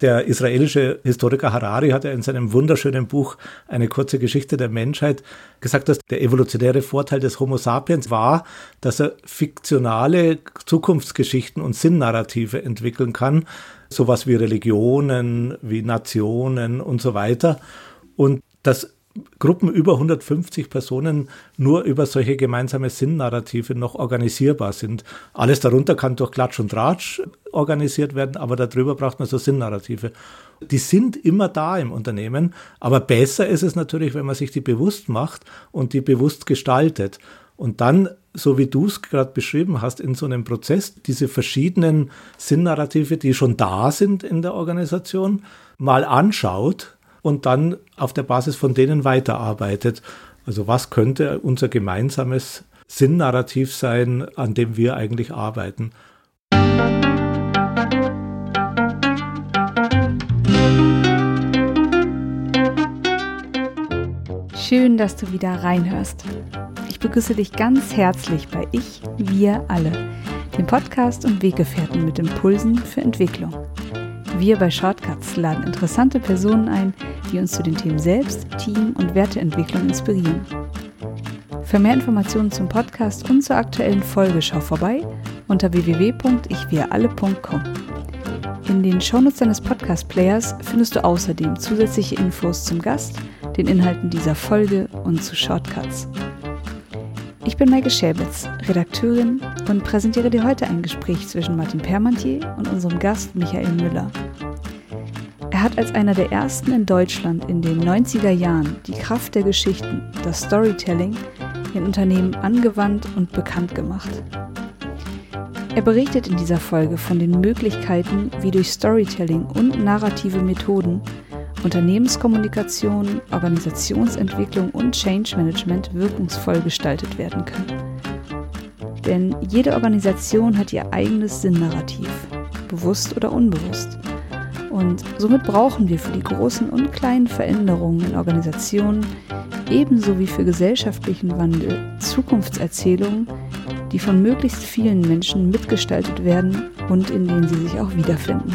Der israelische Historiker Harari hat ja in seinem wunderschönen Buch Eine kurze Geschichte der Menschheit gesagt, dass der evolutionäre Vorteil des Homo sapiens war, dass er fiktionale Zukunftsgeschichten und Sinnnarrative entwickeln kann, sowas wie Religionen, wie Nationen und so weiter. Und dass Gruppen über 150 Personen nur über solche gemeinsame Sinnnarrative noch organisierbar sind. Alles darunter kann durch Klatsch und Tratsch organisiert werden, aber darüber braucht man so Sinnnarrative. Die sind immer da im Unternehmen, aber besser ist es natürlich, wenn man sich die bewusst macht und die bewusst gestaltet. Und dann, so wie du es gerade beschrieben hast, in so einem Prozess diese verschiedenen Sinnnarrative, die schon da sind in der Organisation, mal anschaut und dann auf der Basis von denen weiterarbeitet. Also was könnte unser gemeinsames Sinnnarrativ sein, an dem wir eigentlich arbeiten? Schön, dass du wieder reinhörst. Ich begrüße dich ganz herzlich bei Ich, Wir alle, dem Podcast und Weggefährten mit Impulsen für Entwicklung. Wir bei Shortcuts laden interessante Personen ein, die uns zu den Themen Selbst, Team und Werteentwicklung inspirieren. Für mehr Informationen zum Podcast und zur aktuellen Folge schau vorbei unter www.ichwiralle.com. In den Shownotes deines Podcast-Players findest du außerdem zusätzliche Infos zum Gast, den Inhalten dieser Folge und zu Shortcuts. Ich bin Maike Schäbitz, Redakteurin und präsentiere dir heute ein Gespräch zwischen Martin Permantier und unserem Gast Michael Müller. Er hat als einer der ersten in Deutschland in den 90er Jahren die Kraft der Geschichten, das Storytelling, in Unternehmen angewandt und bekannt gemacht. Er berichtet in dieser Folge von den Möglichkeiten, wie durch Storytelling und narrative Methoden Unternehmenskommunikation, Organisationsentwicklung und Change Management wirkungsvoll gestaltet werden können. Denn jede Organisation hat ihr eigenes Sinnnarrativ, bewusst oder unbewusst. Und somit brauchen wir für die großen und kleinen Veränderungen in Organisationen ebenso wie für gesellschaftlichen Wandel Zukunftserzählungen, die von möglichst vielen Menschen mitgestaltet werden und in denen sie sich auch wiederfinden.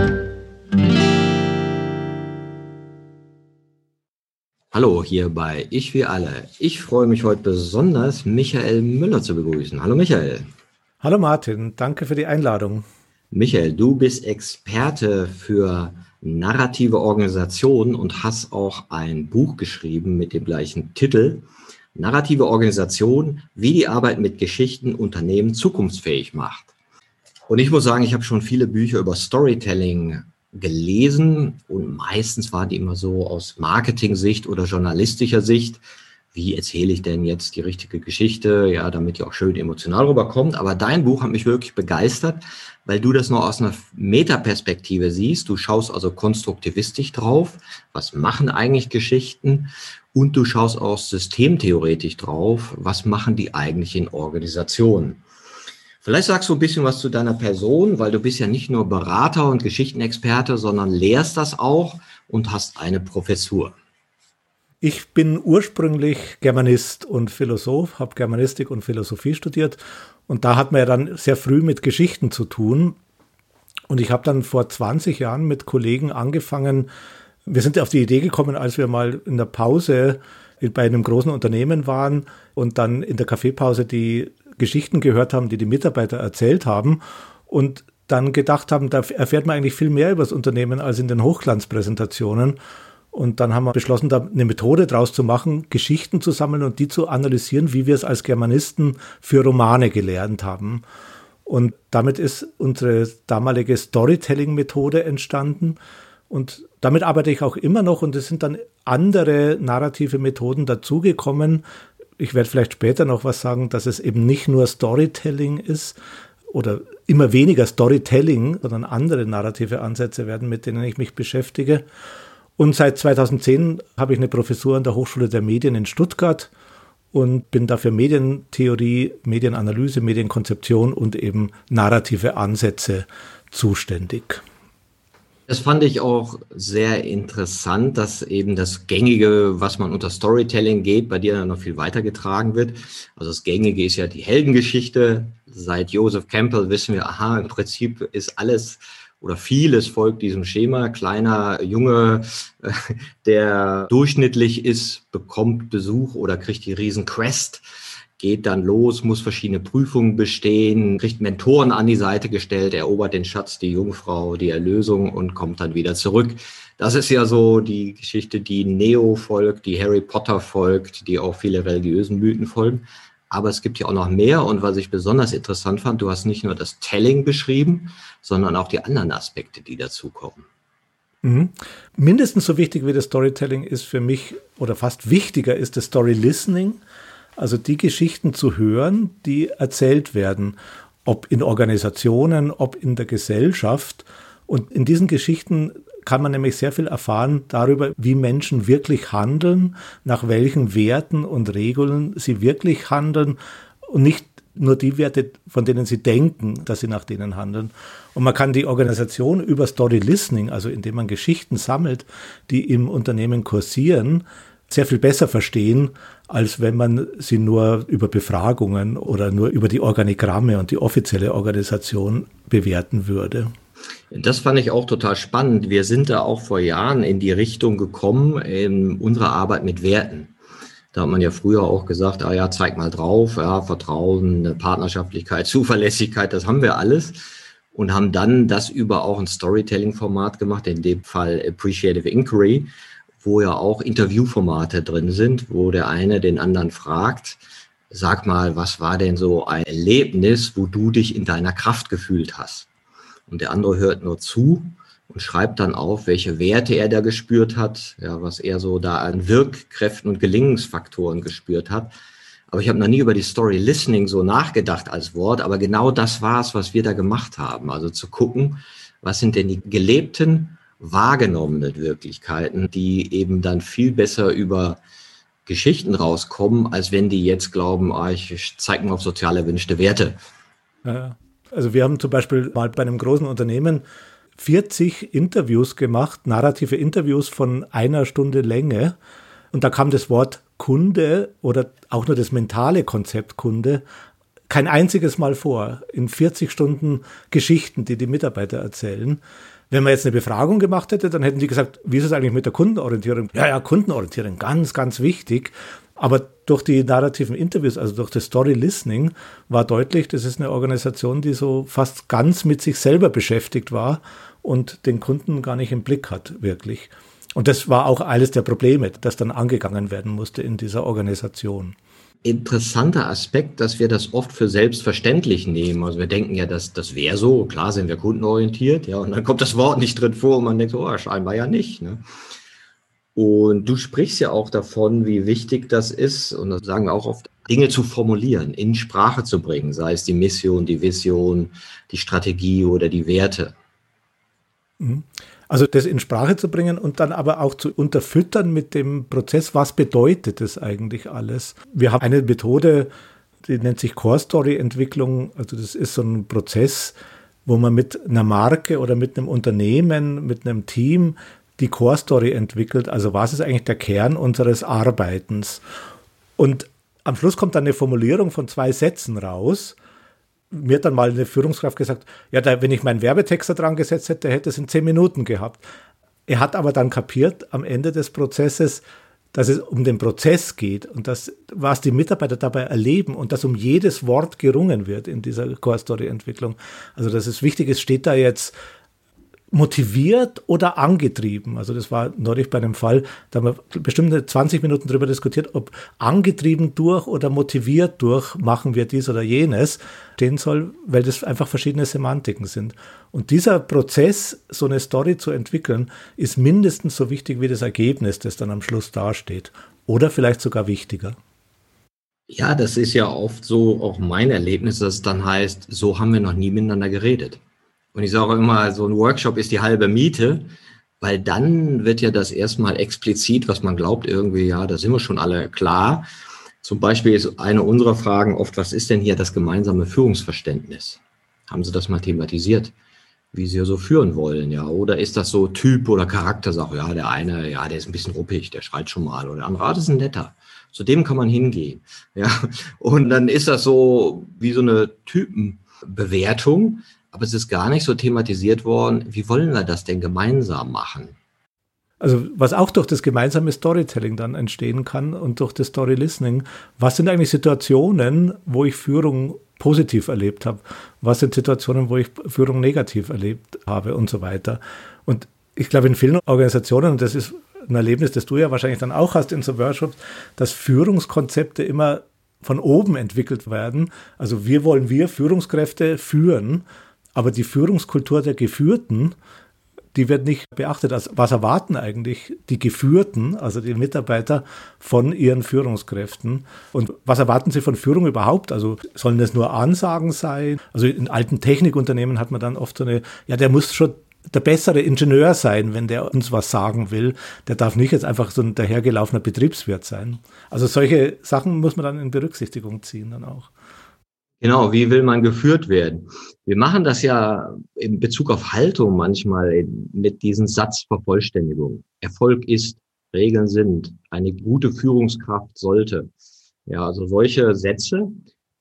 Hallo, hier bei Ich wie alle. Ich freue mich heute besonders, Michael Müller zu begrüßen. Hallo Michael. Hallo Martin, danke für die Einladung. Michael, du bist Experte für narrative Organisationen und hast auch ein Buch geschrieben mit dem gleichen Titel. Narrative Organisation, wie die Arbeit mit Geschichten Unternehmen zukunftsfähig macht. Und ich muss sagen, ich habe schon viele Bücher über Storytelling gelesen und meistens waren die immer so aus Marketing-Sicht oder journalistischer Sicht. Wie erzähle ich denn jetzt die richtige Geschichte, ja, damit die auch schön emotional rüberkommt. Aber dein Buch hat mich wirklich begeistert, weil du das nur aus einer Metaperspektive siehst. Du schaust also konstruktivistisch drauf. Was machen eigentlich Geschichten? Und du schaust auch systemtheoretisch drauf. Was machen die eigentlich in Organisationen? Vielleicht sagst du ein bisschen was zu deiner Person, weil du bist ja nicht nur Berater und Geschichtenexperte, sondern lehrst das auch und hast eine Professur. Ich bin ursprünglich Germanist und Philosoph, habe Germanistik und Philosophie studiert und da hat man ja dann sehr früh mit Geschichten zu tun. Und ich habe dann vor 20 Jahren mit Kollegen angefangen, wir sind auf die Idee gekommen, als wir mal in der Pause bei einem großen Unternehmen waren und dann in der Kaffeepause die Geschichten gehört haben, die die Mitarbeiter erzählt haben und dann gedacht haben, da erfährt man eigentlich viel mehr über das Unternehmen als in den Hochglanzpräsentationen. Und dann haben wir beschlossen, da eine Methode draus zu machen, Geschichten zu sammeln und die zu analysieren, wie wir es als Germanisten für Romane gelernt haben. Und damit ist unsere damalige Storytelling-Methode entstanden. Und damit arbeite ich auch immer noch und es sind dann andere narrative Methoden dazugekommen, ich werde vielleicht später noch was sagen, dass es eben nicht nur Storytelling ist oder immer weniger Storytelling, sondern andere narrative Ansätze werden, mit denen ich mich beschäftige. Und seit 2010 habe ich eine Professur an der Hochschule der Medien in Stuttgart und bin dafür Medientheorie, Medienanalyse, Medienkonzeption und eben narrative Ansätze zuständig. Das fand ich auch sehr interessant, dass eben das Gängige, was man unter Storytelling geht, bei dir noch viel weiter getragen wird. Also das Gängige ist ja die Heldengeschichte. Seit Joseph Campbell wissen wir, aha, im Prinzip ist alles oder vieles folgt diesem Schema. Kleiner Junge, der durchschnittlich ist, bekommt Besuch oder kriegt die Riesenquest geht dann los, muss verschiedene Prüfungen bestehen, kriegt Mentoren an die Seite gestellt, erobert den Schatz, die Jungfrau, die Erlösung und kommt dann wieder zurück. Das ist ja so die Geschichte, die Neo folgt, die Harry Potter folgt, die auch viele religiösen Mythen folgen. Aber es gibt ja auch noch mehr. Und was ich besonders interessant fand, du hast nicht nur das Telling beschrieben, sondern auch die anderen Aspekte, die dazukommen. Mhm. Mindestens so wichtig wie das Storytelling ist für mich oder fast wichtiger ist das Story Listening. Also die Geschichten zu hören, die erzählt werden, ob in Organisationen, ob in der Gesellschaft. Und in diesen Geschichten kann man nämlich sehr viel erfahren darüber, wie Menschen wirklich handeln, nach welchen Werten und Regeln sie wirklich handeln und nicht nur die Werte, von denen sie denken, dass sie nach denen handeln. Und man kann die Organisation über Story Listening, also indem man Geschichten sammelt, die im Unternehmen kursieren, sehr viel besser verstehen, als wenn man sie nur über Befragungen oder nur über die Organigramme und die offizielle Organisation bewerten würde. Das fand ich auch total spannend. Wir sind da auch vor Jahren in die Richtung gekommen in unserer Arbeit mit Werten. Da hat man ja früher auch gesagt, ah ja, zeig mal drauf, ja, Vertrauen, Partnerschaftlichkeit, Zuverlässigkeit, das haben wir alles. Und haben dann das über auch ein Storytelling-Format gemacht, in dem Fall Appreciative Inquiry, wo ja auch Interviewformate drin sind, wo der eine den anderen fragt, sag mal, was war denn so ein Erlebnis, wo du dich in deiner Kraft gefühlt hast? Und der andere hört nur zu und schreibt dann auf, welche Werte er da gespürt hat, ja, was er so da an Wirkkräften und Gelingensfaktoren gespürt hat. Aber ich habe noch nie über die Story Listening so nachgedacht als Wort, aber genau das war es, was wir da gemacht haben. Also zu gucken, was sind denn die gelebten wahrgenommene Wirklichkeiten, die eben dann viel besser über Geschichten rauskommen, als wenn die jetzt glauben, ah, ich zeige mal auf sozial erwünschte Werte. Also wir haben zum Beispiel mal bei einem großen Unternehmen 40 Interviews gemacht, narrative Interviews von einer Stunde Länge. Und da kam das Wort Kunde oder auch nur das mentale Konzept Kunde kein einziges Mal vor in 40 Stunden Geschichten, die die Mitarbeiter erzählen. Wenn man jetzt eine Befragung gemacht hätte, dann hätten die gesagt, wie ist es eigentlich mit der Kundenorientierung? Ja, ja, Kundenorientierung, ganz, ganz wichtig. Aber durch die narrativen Interviews, also durch das Story Listening, war deutlich, das ist eine Organisation, die so fast ganz mit sich selber beschäftigt war und den Kunden gar nicht im Blick hat, wirklich. Und das war auch eines der Probleme, das dann angegangen werden musste in dieser Organisation interessanter Aspekt, dass wir das oft für selbstverständlich nehmen. Also wir denken ja, dass das wäre so, klar sind wir kundenorientiert, ja, und dann kommt das Wort nicht drin vor und man denkt, oh, scheinbar ja nicht. Ne? Und du sprichst ja auch davon, wie wichtig das ist, und das sagen wir auch oft, Dinge zu formulieren, in Sprache zu bringen, sei es die Mission, die Vision, die Strategie oder die Werte. Mhm. Also das in Sprache zu bringen und dann aber auch zu unterfüttern mit dem Prozess, was bedeutet das eigentlich alles? Wir haben eine Methode, die nennt sich Core Story Entwicklung. Also das ist so ein Prozess, wo man mit einer Marke oder mit einem Unternehmen, mit einem Team die Core Story entwickelt. Also was ist eigentlich der Kern unseres Arbeitens? Und am Schluss kommt dann eine Formulierung von zwei Sätzen raus mir hat dann mal eine Führungskraft gesagt, ja, da, wenn ich meinen Werbetext da dran gesetzt hätte, hätte es in zehn Minuten gehabt. Er hat aber dann kapiert am Ende des Prozesses, dass es um den Prozess geht und das, was die Mitarbeiter dabei erleben und dass um jedes Wort gerungen wird in dieser Core Story Entwicklung. Also, dass es wichtig ist, steht da jetzt motiviert oder angetrieben. Also das war neulich bei einem Fall, da haben wir bestimmt 20 Minuten darüber diskutiert, ob angetrieben durch oder motiviert durch machen wir dies oder jenes stehen soll, weil das einfach verschiedene Semantiken sind. Und dieser Prozess, so eine Story zu entwickeln, ist mindestens so wichtig wie das Ergebnis, das dann am Schluss dasteht. Oder vielleicht sogar wichtiger. Ja, das ist ja oft so auch mein Erlebnis, dass es dann heißt, so haben wir noch nie miteinander geredet. Und ich sage immer, so ein Workshop ist die halbe Miete, weil dann wird ja das erstmal explizit, was man glaubt, irgendwie, ja, da sind wir schon alle klar. Zum Beispiel ist eine unserer Fragen oft, was ist denn hier das gemeinsame Führungsverständnis? Haben Sie das mal thematisiert? wie sie so führen wollen, ja. Oder ist das so Typ oder Charaktersache? Ja, der eine, ja, der ist ein bisschen ruppig, der schreit schon mal. Oder der andere, ah, das ist ein netter. Zu dem kann man hingehen. Ja. Und dann ist das so wie so eine Typenbewertung, aber es ist gar nicht so thematisiert worden, wie wollen wir das denn gemeinsam machen? Also was auch durch das gemeinsame Storytelling dann entstehen kann und durch das Story Listening, was sind eigentlich Situationen, wo ich Führung positiv erlebt habe, was sind Situationen, wo ich Führung negativ erlebt habe und so weiter. Und ich glaube, in vielen Organisationen, und das ist ein Erlebnis, das du ja wahrscheinlich dann auch hast in so Workshops, dass Führungskonzepte immer von oben entwickelt werden. Also wir wollen wir Führungskräfte führen, aber die Führungskultur der Geführten die wird nicht beachtet. Also was erwarten eigentlich die Geführten, also die Mitarbeiter von ihren Führungskräften? Und was erwarten sie von Führung überhaupt? Also sollen das nur Ansagen sein? Also in alten Technikunternehmen hat man dann oft so eine, ja, der muss schon der bessere Ingenieur sein, wenn der uns was sagen will. Der darf nicht jetzt einfach so ein dahergelaufener Betriebswirt sein. Also solche Sachen muss man dann in Berücksichtigung ziehen dann auch. Genau, wie will man geführt werden? Wir machen das ja in Bezug auf Haltung manchmal mit diesen Satzvervollständigung. Erfolg ist, Regeln sind, eine gute Führungskraft sollte. Ja, also solche Sätze,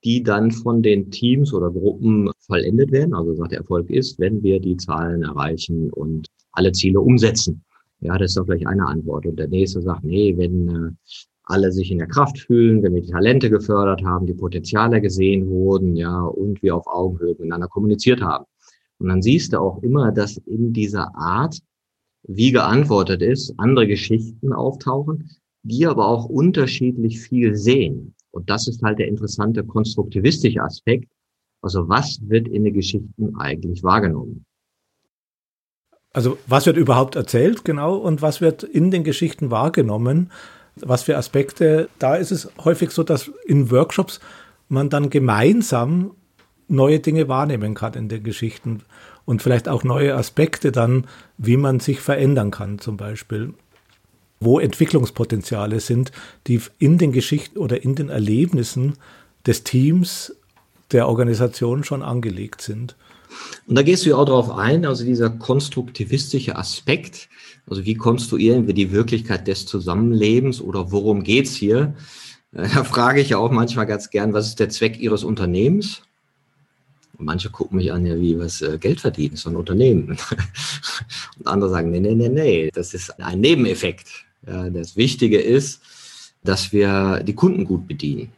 die dann von den Teams oder Gruppen vollendet werden. Also sagt, Erfolg ist, wenn wir die Zahlen erreichen und alle Ziele umsetzen. Ja, das ist doch gleich eine Antwort. Und der nächste sagt, nee, wenn äh, alle sich in der Kraft fühlen, wenn wir die Talente gefördert haben, die Potenziale gesehen wurden, ja, und wir auf Augenhöhe miteinander kommuniziert haben. Und dann siehst du auch immer, dass in dieser Art, wie geantwortet ist, andere Geschichten auftauchen, die aber auch unterschiedlich viel sehen. Und das ist halt der interessante konstruktivistische Aspekt. Also was wird in den Geschichten eigentlich wahrgenommen? Also was wird überhaupt erzählt, genau, und was wird in den Geschichten wahrgenommen? Was für Aspekte. Da ist es häufig so, dass in Workshops man dann gemeinsam neue Dinge wahrnehmen kann in den Geschichten und vielleicht auch neue Aspekte dann, wie man sich verändern kann zum Beispiel, wo Entwicklungspotenziale sind, die in den Geschichten oder in den Erlebnissen des Teams, der Organisation schon angelegt sind. Und da gehst du ja auch darauf ein, also dieser konstruktivistische Aspekt, also wie konstruieren wir die Wirklichkeit des Zusammenlebens oder worum geht's hier? Äh, da frage ich ja auch manchmal ganz gern, was ist der Zweck Ihres Unternehmens? Und manche gucken mich an, ja, wie was äh, Geld verdienen, so ein Unternehmen. Und andere sagen, nee, nee, nee, nee, das ist ein Nebeneffekt. Das Wichtige ist, dass wir die Kunden gut bedienen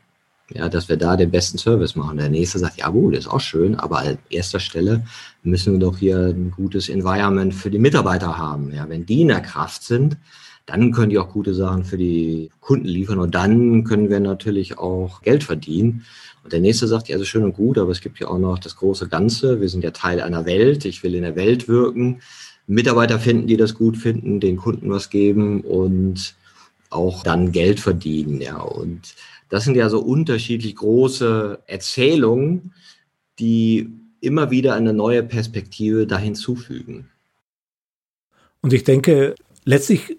ja, dass wir da den besten Service machen. Der nächste sagt, ja gut, ist auch schön, aber an erster Stelle müssen wir doch hier ein gutes Environment für die Mitarbeiter haben. Ja, wenn die in der Kraft sind, dann können die auch gute Sachen für die Kunden liefern und dann können wir natürlich auch Geld verdienen. Und der nächste sagt, ja, ist schön und gut, aber es gibt ja auch noch das große Ganze. Wir sind ja Teil einer Welt. Ich will in der Welt wirken. Mitarbeiter finden, die das gut finden, den Kunden was geben und auch dann Geld verdienen. Ja, und das sind ja so unterschiedlich große Erzählungen, die immer wieder eine neue Perspektive da hinzufügen. Und ich denke, letztlich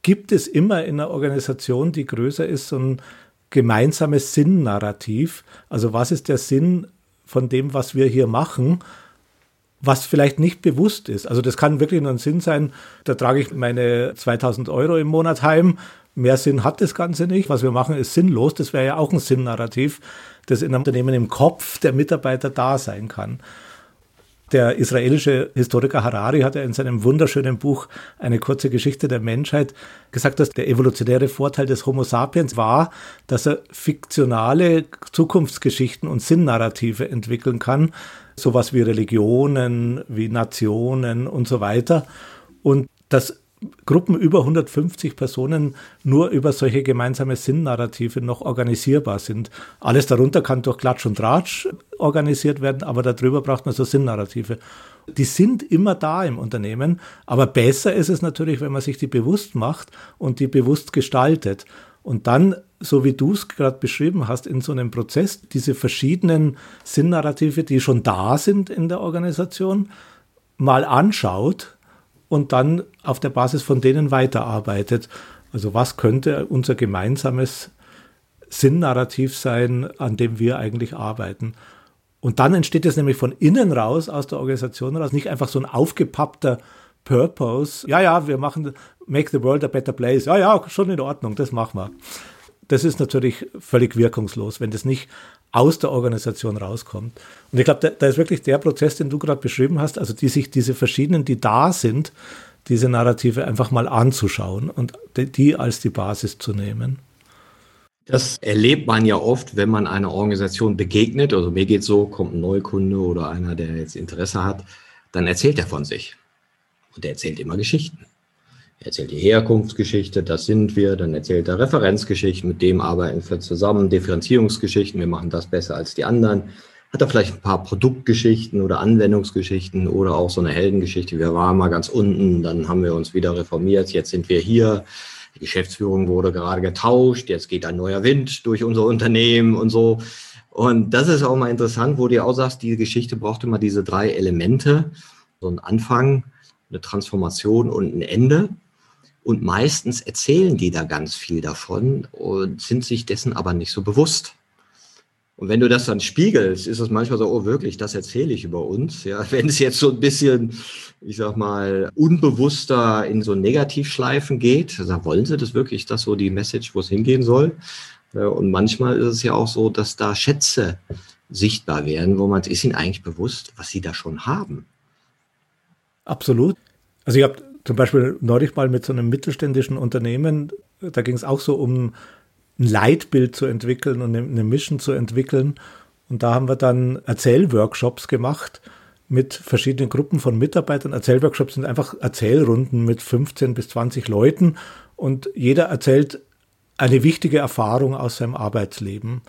gibt es immer in einer Organisation, die größer ist, so ein gemeinsames Sinnnarrativ. Also was ist der Sinn von dem, was wir hier machen? was vielleicht nicht bewusst ist. Also das kann wirklich nur ein Sinn sein, da trage ich meine 2000 Euro im Monat heim Mehr Sinn hat das Ganze nicht. Was wir machen, ist sinnlos. Das wäre ja auch ein Sinnnarrativ, das in einem Unternehmen im Kopf der Mitarbeiter da sein kann. Der israelische Historiker Harari hat ja in seinem wunderschönen Buch Eine kurze Geschichte der Menschheit gesagt, dass der evolutionäre Vorteil des Homo sapiens war, dass er fiktionale Zukunftsgeschichten und Sinnnarrative entwickeln kann, sowas wie Religionen, wie Nationen und so weiter. Und das Gruppen über 150 Personen nur über solche gemeinsame Sinnnarrative noch organisierbar sind. Alles darunter kann durch Klatsch und Tratsch organisiert werden, aber darüber braucht man so Sinnnarrative. Die sind immer da im Unternehmen, aber besser ist es natürlich, wenn man sich die bewusst macht und die bewusst gestaltet. Und dann, so wie du es gerade beschrieben hast, in so einem Prozess, diese verschiedenen Sinnnarrative, die schon da sind in der Organisation, mal anschaut und dann auf der Basis von denen weiterarbeitet. Also was könnte unser gemeinsames Sinnnarrativ sein, an dem wir eigentlich arbeiten. Und dann entsteht es nämlich von innen raus, aus der Organisation raus, nicht einfach so ein aufgepappter Purpose. Ja, ja, wir machen Make the World a Better Place. Ja, ja, schon in Ordnung, das machen wir. Das ist natürlich völlig wirkungslos, wenn das nicht aus der Organisation rauskommt. Und ich glaube, da, da, ist wirklich der Prozess, den du gerade beschrieben hast, also die sich diese verschiedenen, die da sind, diese Narrative einfach mal anzuschauen und die als die Basis zu nehmen. Das erlebt man ja oft, wenn man einer Organisation begegnet. Also mir geht so, kommt ein Neukunde oder einer, der jetzt Interesse hat, dann erzählt er von sich. Und er erzählt immer Geschichten. Er erzählt die Herkunftsgeschichte, das sind wir, dann erzählt er Referenzgeschichten, mit dem arbeiten wir zusammen, Differenzierungsgeschichten, wir machen das besser als die anderen. Hat er vielleicht ein paar Produktgeschichten oder Anwendungsgeschichten oder auch so eine Heldengeschichte. Wir waren mal ganz unten, dann haben wir uns wieder reformiert, jetzt sind wir hier. Die Geschäftsführung wurde gerade getauscht, jetzt geht ein neuer Wind durch unser Unternehmen und so. Und das ist auch mal interessant, wo du auch sagst, die Geschichte braucht immer diese drei Elemente. So ein Anfang, eine Transformation und ein Ende. Und meistens erzählen die da ganz viel davon und sind sich dessen aber nicht so bewusst. Und wenn du das dann spiegelst, ist es manchmal so, oh wirklich, das erzähle ich über uns. Ja, wenn es jetzt so ein bisschen, ich sag mal, unbewusster in so Negativschleifen geht, also wollen sie das wirklich, das so die Message, wo es hingehen soll? Und manchmal ist es ja auch so, dass da Schätze sichtbar werden, wo man ist ihnen eigentlich bewusst, was sie da schon haben. Absolut. Also ich habe zum Beispiel neulich mal mit so einem mittelständischen Unternehmen, da ging es auch so um ein Leitbild zu entwickeln und eine Mission zu entwickeln. Und da haben wir dann Erzählworkshops gemacht mit verschiedenen Gruppen von Mitarbeitern. Erzählworkshops sind einfach Erzählrunden mit 15 bis 20 Leuten und jeder erzählt eine wichtige Erfahrung aus seinem Arbeitsleben.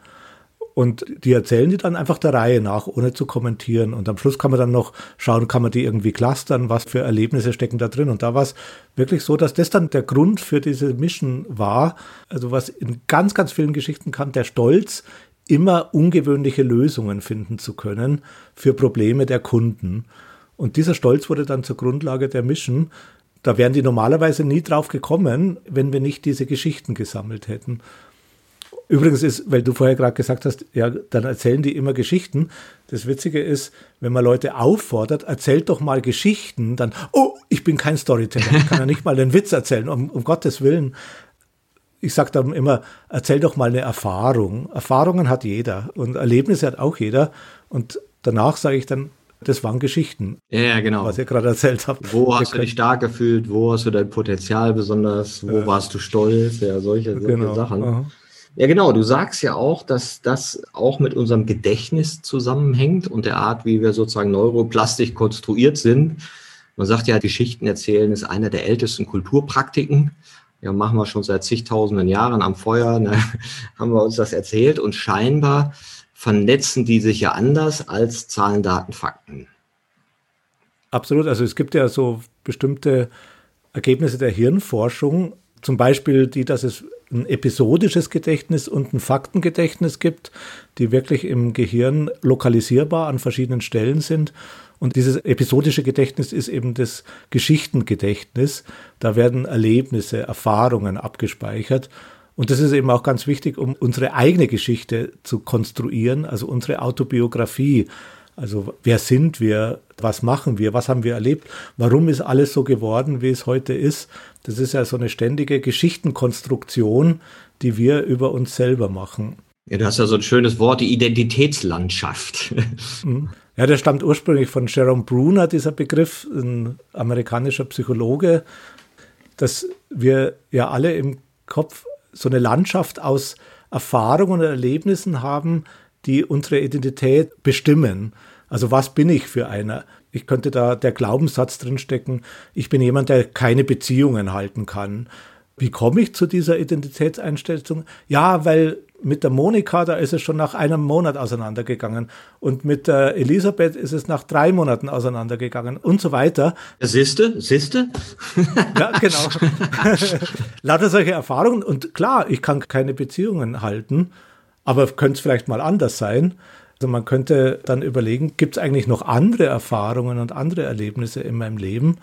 Und die erzählen die dann einfach der Reihe nach, ohne zu kommentieren. Und am Schluss kann man dann noch schauen, kann man die irgendwie clustern, was für Erlebnisse stecken da drin. Und da war es wirklich so, dass das dann der Grund für diese Mission war. Also was in ganz, ganz vielen Geschichten kam, der Stolz, immer ungewöhnliche Lösungen finden zu können für Probleme der Kunden. Und dieser Stolz wurde dann zur Grundlage der Mission. Da wären die normalerweise nie drauf gekommen, wenn wir nicht diese Geschichten gesammelt hätten. Übrigens ist, weil du vorher gerade gesagt hast, ja, dann erzählen die immer Geschichten. Das Witzige ist, wenn man Leute auffordert, erzählt doch mal Geschichten, dann, oh, ich bin kein Storyteller, ich kann ja nicht mal den Witz erzählen, um, um Gottes Willen. Ich sage dann immer, erzähl doch mal eine Erfahrung. Erfahrungen hat jeder und Erlebnisse hat auch jeder. Und danach sage ich dann, das waren Geschichten. Ja, genau. Was ihr gerade erzählt habt. Wo hast du dich stark gefühlt? Wo hast du dein Potenzial besonders? Wo ja. warst du stolz? Ja, solche, solche genau. Sachen. Aha. Ja, genau. Du sagst ja auch, dass das auch mit unserem Gedächtnis zusammenhängt und der Art, wie wir sozusagen neuroplastisch konstruiert sind. Man sagt ja, Geschichten erzählen ist einer der ältesten Kulturpraktiken. Ja, machen wir schon seit zigtausenden Jahren am Feuer, ne, haben wir uns das erzählt und scheinbar vernetzen die sich ja anders als Zahlen, Daten, Fakten. Absolut. Also es gibt ja so bestimmte Ergebnisse der Hirnforschung, zum Beispiel die, dass es ein episodisches Gedächtnis und ein Faktengedächtnis gibt, die wirklich im Gehirn lokalisierbar an verschiedenen Stellen sind. Und dieses episodische Gedächtnis ist eben das Geschichtengedächtnis. Da werden Erlebnisse, Erfahrungen abgespeichert. Und das ist eben auch ganz wichtig, um unsere eigene Geschichte zu konstruieren, also unsere Autobiografie. Also wer sind wir? Was machen wir? Was haben wir erlebt? Warum ist alles so geworden, wie es heute ist? Das ist ja so eine ständige Geschichtenkonstruktion, die wir über uns selber machen. Ja, du hast ja so ein schönes Wort, die Identitätslandschaft. Mhm. Ja, der stammt ursprünglich von Jerome Bruner, dieser Begriff, ein amerikanischer Psychologe, dass wir ja alle im Kopf so eine Landschaft aus Erfahrungen und Erlebnissen haben, die unsere Identität bestimmen. Also was bin ich für einer? Ich könnte da der Glaubenssatz drinstecken, ich bin jemand, der keine Beziehungen halten kann. Wie komme ich zu dieser Identitätseinstellung? Ja, weil mit der Monika, da ist es schon nach einem Monat auseinandergegangen. Und mit der Elisabeth ist es nach drei Monaten auseinandergegangen und so weiter. Siehste, siehste? ja, genau. Lauter solche Erfahrungen. Und klar, ich kann keine Beziehungen halten, aber könnte es vielleicht mal anders sein. Also man könnte dann überlegen, gibt es eigentlich noch andere Erfahrungen und andere Erlebnisse in meinem Leben?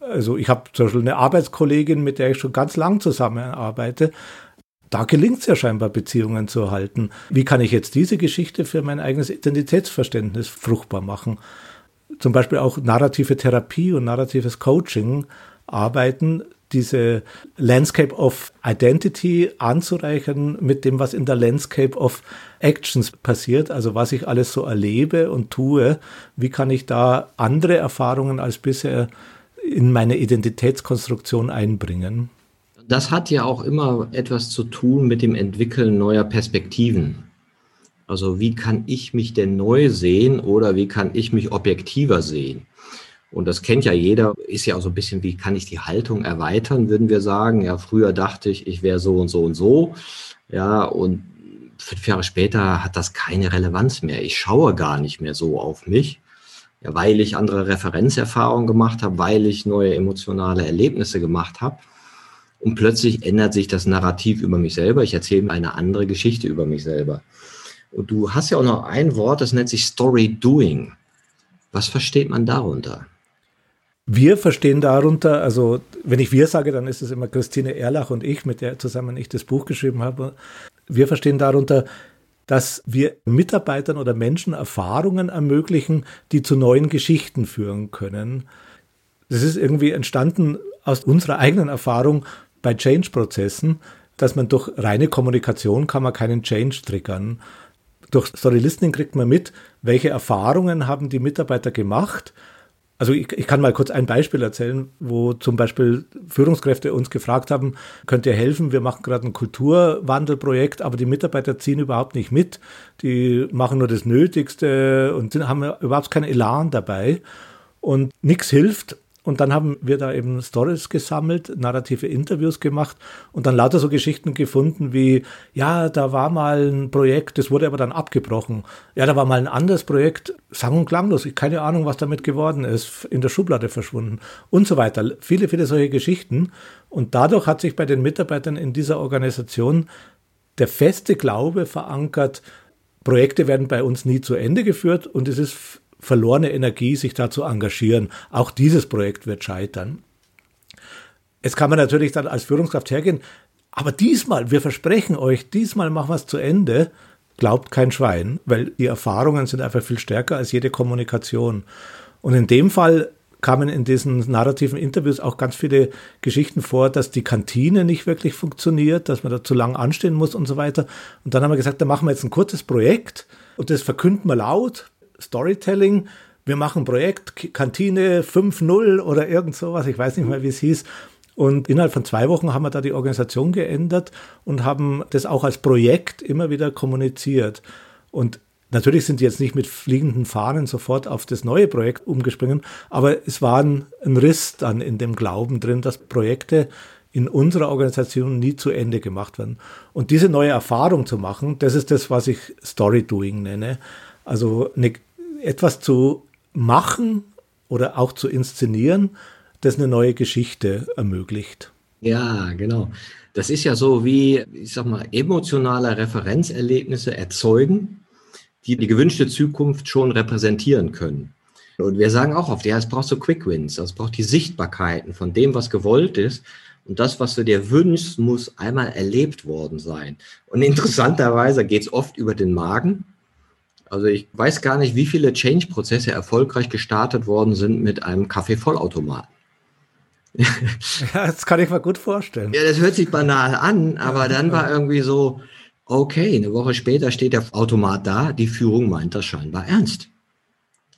Also ich habe zum Beispiel eine Arbeitskollegin, mit der ich schon ganz lang zusammenarbeite. da gelingt es ja scheinbar, Beziehungen zu erhalten. Wie kann ich jetzt diese Geschichte für mein eigenes Identitätsverständnis fruchtbar machen? Zum Beispiel auch narrative Therapie und narratives Coaching arbeiten, diese Landscape of Identity anzureichern mit dem, was in der Landscape of Actions passiert, also was ich alles so erlebe und tue. Wie kann ich da andere Erfahrungen als bisher in meine Identitätskonstruktion einbringen? Das hat ja auch immer etwas zu tun mit dem Entwickeln neuer Perspektiven. Also wie kann ich mich denn neu sehen oder wie kann ich mich objektiver sehen? Und das kennt ja jeder, ist ja auch so ein bisschen, wie kann ich die Haltung erweitern, würden wir sagen. Ja, früher dachte ich, ich wäre so und so und so. Ja, und fünf Jahre später hat das keine Relevanz mehr. Ich schaue gar nicht mehr so auf mich, ja, weil ich andere Referenzerfahrungen gemacht habe, weil ich neue emotionale Erlebnisse gemacht habe. Und plötzlich ändert sich das Narrativ über mich selber. Ich erzähle eine andere Geschichte über mich selber. Und du hast ja auch noch ein Wort, das nennt sich Story Doing. Was versteht man darunter? Wir verstehen darunter, also wenn ich wir sage, dann ist es immer Christine Erlach und ich, mit der zusammen ich das Buch geschrieben habe. Wir verstehen darunter, dass wir Mitarbeitern oder Menschen Erfahrungen ermöglichen, die zu neuen Geschichten führen können. Das ist irgendwie entstanden aus unserer eigenen Erfahrung bei Change-Prozessen, dass man durch reine Kommunikation kann man keinen Change triggern. Durch Story Listening kriegt man mit, welche Erfahrungen haben die Mitarbeiter gemacht. Also ich, ich, kann mal kurz ein Beispiel erzählen, wo zum Beispiel Führungskräfte uns gefragt haben, könnt ihr helfen? Wir machen gerade ein Kulturwandelprojekt, aber die Mitarbeiter ziehen überhaupt nicht mit. Die machen nur das Nötigste und haben überhaupt keinen Elan dabei. Und nichts hilft. Und dann haben wir da eben Stories gesammelt, narrative Interviews gemacht und dann lauter so Geschichten gefunden wie, ja, da war mal ein Projekt, das wurde aber dann abgebrochen. Ja, da war mal ein anderes Projekt, sang und klanglos, keine Ahnung, was damit geworden ist, in der Schublade verschwunden und so weiter. Viele, viele solche Geschichten. Und dadurch hat sich bei den Mitarbeitern in dieser Organisation der feste Glaube verankert, Projekte werden bei uns nie zu Ende geführt und es ist verlorene Energie, sich da zu engagieren. Auch dieses Projekt wird scheitern. Jetzt kann man natürlich dann als Führungskraft hergehen, aber diesmal, wir versprechen euch, diesmal machen wir es zu Ende. Glaubt kein Schwein, weil die Erfahrungen sind einfach viel stärker als jede Kommunikation. Und in dem Fall kamen in diesen narrativen Interviews auch ganz viele Geschichten vor, dass die Kantine nicht wirklich funktioniert, dass man da zu lang anstehen muss und so weiter. Und dann haben wir gesagt, da machen wir jetzt ein kurzes Projekt und das verkünden wir laut, Storytelling. Wir machen Projekt, Kantine 5.0 oder irgend sowas, ich weiß nicht mehr, wie es hieß. Und innerhalb von zwei Wochen haben wir da die Organisation geändert und haben das auch als Projekt immer wieder kommuniziert. Und natürlich sind die jetzt nicht mit fliegenden Fahnen sofort auf das neue Projekt umgesprungen, aber es war ein, ein Riss dann in dem Glauben drin, dass Projekte in unserer Organisation nie zu Ende gemacht werden. Und diese neue Erfahrung zu machen, das ist das, was ich Story Doing nenne. Also eine etwas zu machen oder auch zu inszenieren, das eine neue Geschichte ermöglicht. Ja, genau. Das ist ja so wie, ich sag mal, emotionale Referenzerlebnisse erzeugen, die die gewünschte Zukunft schon repräsentieren können. Und wir sagen auch oft, ja, es braucht so Quick Wins, es braucht die Sichtbarkeiten von dem, was gewollt ist. Und das, was du dir wünschst, muss einmal erlebt worden sein. Und interessanterweise geht es oft über den Magen also ich weiß gar nicht, wie viele Change-Prozesse erfolgreich gestartet worden sind mit einem Kaffeevollautomaten. Ja, das kann ich mir gut vorstellen. Ja, das hört sich banal an, aber dann war irgendwie so, okay, eine Woche später steht der Automat da, die Führung meint das scheinbar ernst.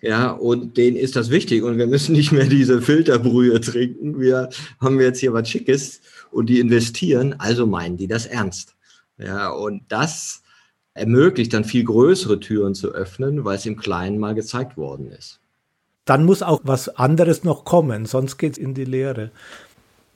Ja, und denen ist das wichtig und wir müssen nicht mehr diese Filterbrühe trinken. Wir haben jetzt hier was Schickes und die investieren, also meinen die das ernst. Ja, und das ermöglicht dann viel größere Türen zu öffnen, weil es im Kleinen mal gezeigt worden ist. Dann muss auch was anderes noch kommen, sonst geht es in die Leere.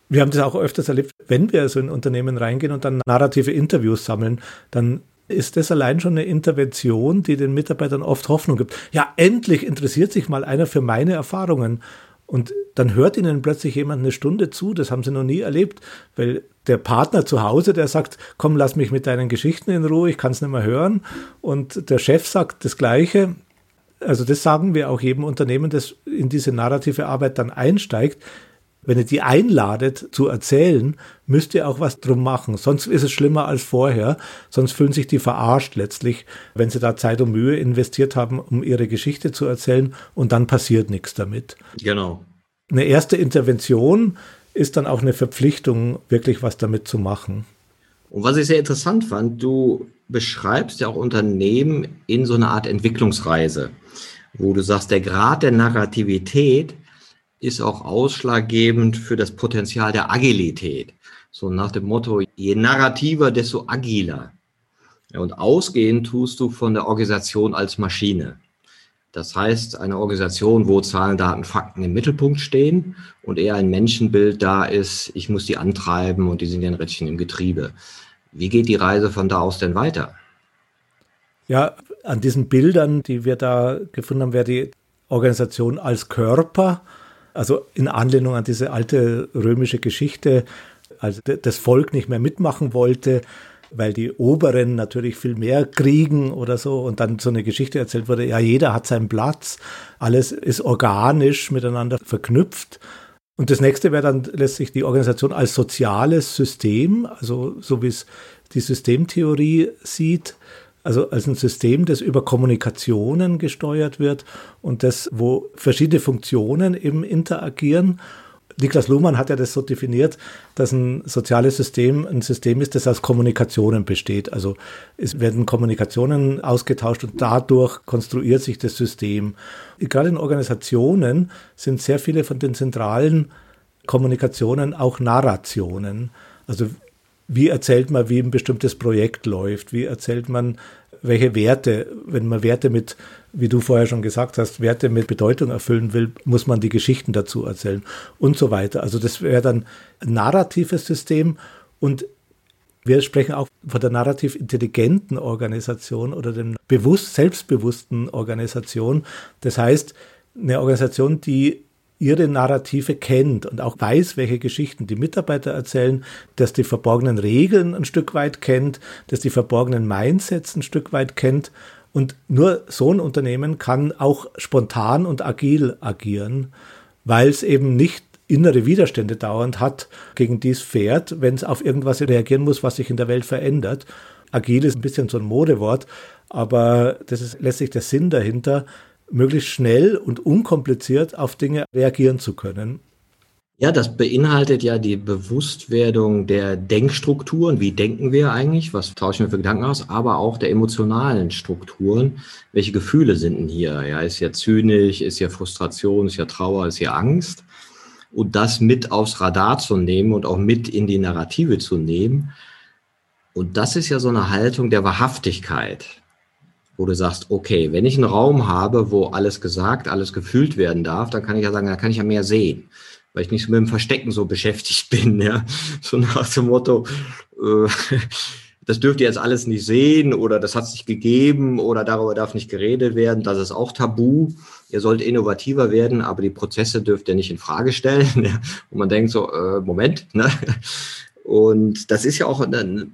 Wir haben das auch öfters erlebt, wenn wir so in Unternehmen reingehen und dann narrative Interviews sammeln, dann ist das allein schon eine Intervention, die den Mitarbeitern oft Hoffnung gibt. Ja, endlich interessiert sich mal einer für meine Erfahrungen. Und dann hört ihnen plötzlich jemand eine Stunde zu, das haben sie noch nie erlebt, weil der Partner zu Hause, der sagt, komm, lass mich mit deinen Geschichten in Ruhe, ich kann es nicht mehr hören. Und der Chef sagt das Gleiche. Also das sagen wir auch jedem Unternehmen, das in diese narrative Arbeit dann einsteigt. wenn ihr die einladet zu erzählen, müsst ihr auch was drum machen. Sonst ist es schlimmer als vorher. Sonst fühlen sich die verarscht letztlich, wenn sie da Zeit und Mühe investiert haben, um ihre Geschichte zu erzählen und dann passiert nichts damit. Genau. Eine erste Intervention ist dann auch eine Verpflichtung, wirklich was damit zu machen. Und was ich sehr interessant fand, du beschreibst ja auch Unternehmen in so einer Art Entwicklungsreise, wo du sagst, der Grad der Narrativität ist auch ausschlaggebend für das Potenzial der Agilität. So nach dem Motto, je narrativer, desto agiler. Und ausgehend tust du von der Organisation als Maschine. Das heißt, eine Organisation, wo Zahlen, Daten, Fakten im Mittelpunkt stehen und eher ein Menschenbild da ist, ich muss die antreiben und die sind ja ein Rädchen im Getriebe. Wie geht die Reise von da aus denn weiter? Ja, an diesen Bildern, die wir da gefunden haben, wäre die Organisation als Körper also in Anlehnung an diese alte römische Geschichte, als das Volk nicht mehr mitmachen wollte, weil die Oberen natürlich viel mehr kriegen oder so und dann so eine Geschichte erzählt wurde, ja, jeder hat seinen Platz, alles ist organisch miteinander verknüpft. Und das nächste wäre dann letztlich die Organisation als soziales System, also so wie es die Systemtheorie sieht, also als ein System, das über Kommunikationen gesteuert wird und das, wo verschiedene Funktionen eben interagieren. Niklas Luhmann hat ja das so definiert, dass ein soziales System ein System ist, das aus Kommunikationen besteht. Also es werden Kommunikationen ausgetauscht und dadurch konstruiert sich das System. Gerade in Organisationen sind sehr viele von den zentralen Kommunikationen auch Narrationen. Also wie erzählt man, wie ein bestimmtes Projekt läuft? Wie erzählt man, welche Werte, wenn man Werte mit, wie du vorher schon gesagt hast, Werte mit Bedeutung erfüllen will, muss man die Geschichten dazu erzählen und so weiter. Also das wäre dann ein narratives System und wir sprechen auch von der narrativ intelligenten Organisation oder dem bewusst, selbstbewussten Organisation. Das heißt, eine Organisation, die ihre Narrative kennt und auch weiß, welche Geschichten die Mitarbeiter erzählen, dass die verborgenen Regeln ein Stück weit kennt, dass die verborgenen Mindsets ein Stück weit kennt. Und nur so ein Unternehmen kann auch spontan und agil agieren, weil es eben nicht innere Widerstände dauernd hat, gegen die es fährt, wenn es auf irgendwas reagieren muss, was sich in der Welt verändert. Agil ist ein bisschen so ein Modewort, aber das ist letztlich der Sinn dahinter, möglichst schnell und unkompliziert auf Dinge reagieren zu können. Ja, das beinhaltet ja die Bewusstwerdung der Denkstrukturen. Wie denken wir eigentlich? Was tauschen wir für Gedanken aus? Aber auch der emotionalen Strukturen. Welche Gefühle sind denn hier? Ja, ist ja zynisch, ist ja Frustration, ist ja Trauer, ist ja Angst. Und das mit aufs Radar zu nehmen und auch mit in die Narrative zu nehmen. Und das ist ja so eine Haltung der Wahrhaftigkeit wo du sagst, okay, wenn ich einen Raum habe, wo alles gesagt, alles gefühlt werden darf, dann kann ich ja sagen, da kann ich ja mehr sehen, weil ich nicht mit dem Verstecken so beschäftigt bin, ja, so nach dem Motto, äh, das dürft ihr jetzt alles nicht sehen oder das hat es nicht gegeben oder darüber darf nicht geredet werden, das ist auch tabu. Ihr sollt innovativer werden, aber die Prozesse dürft ihr nicht in Frage stellen. Ja. Und man denkt so, äh, Moment, ne? Und das ist ja auch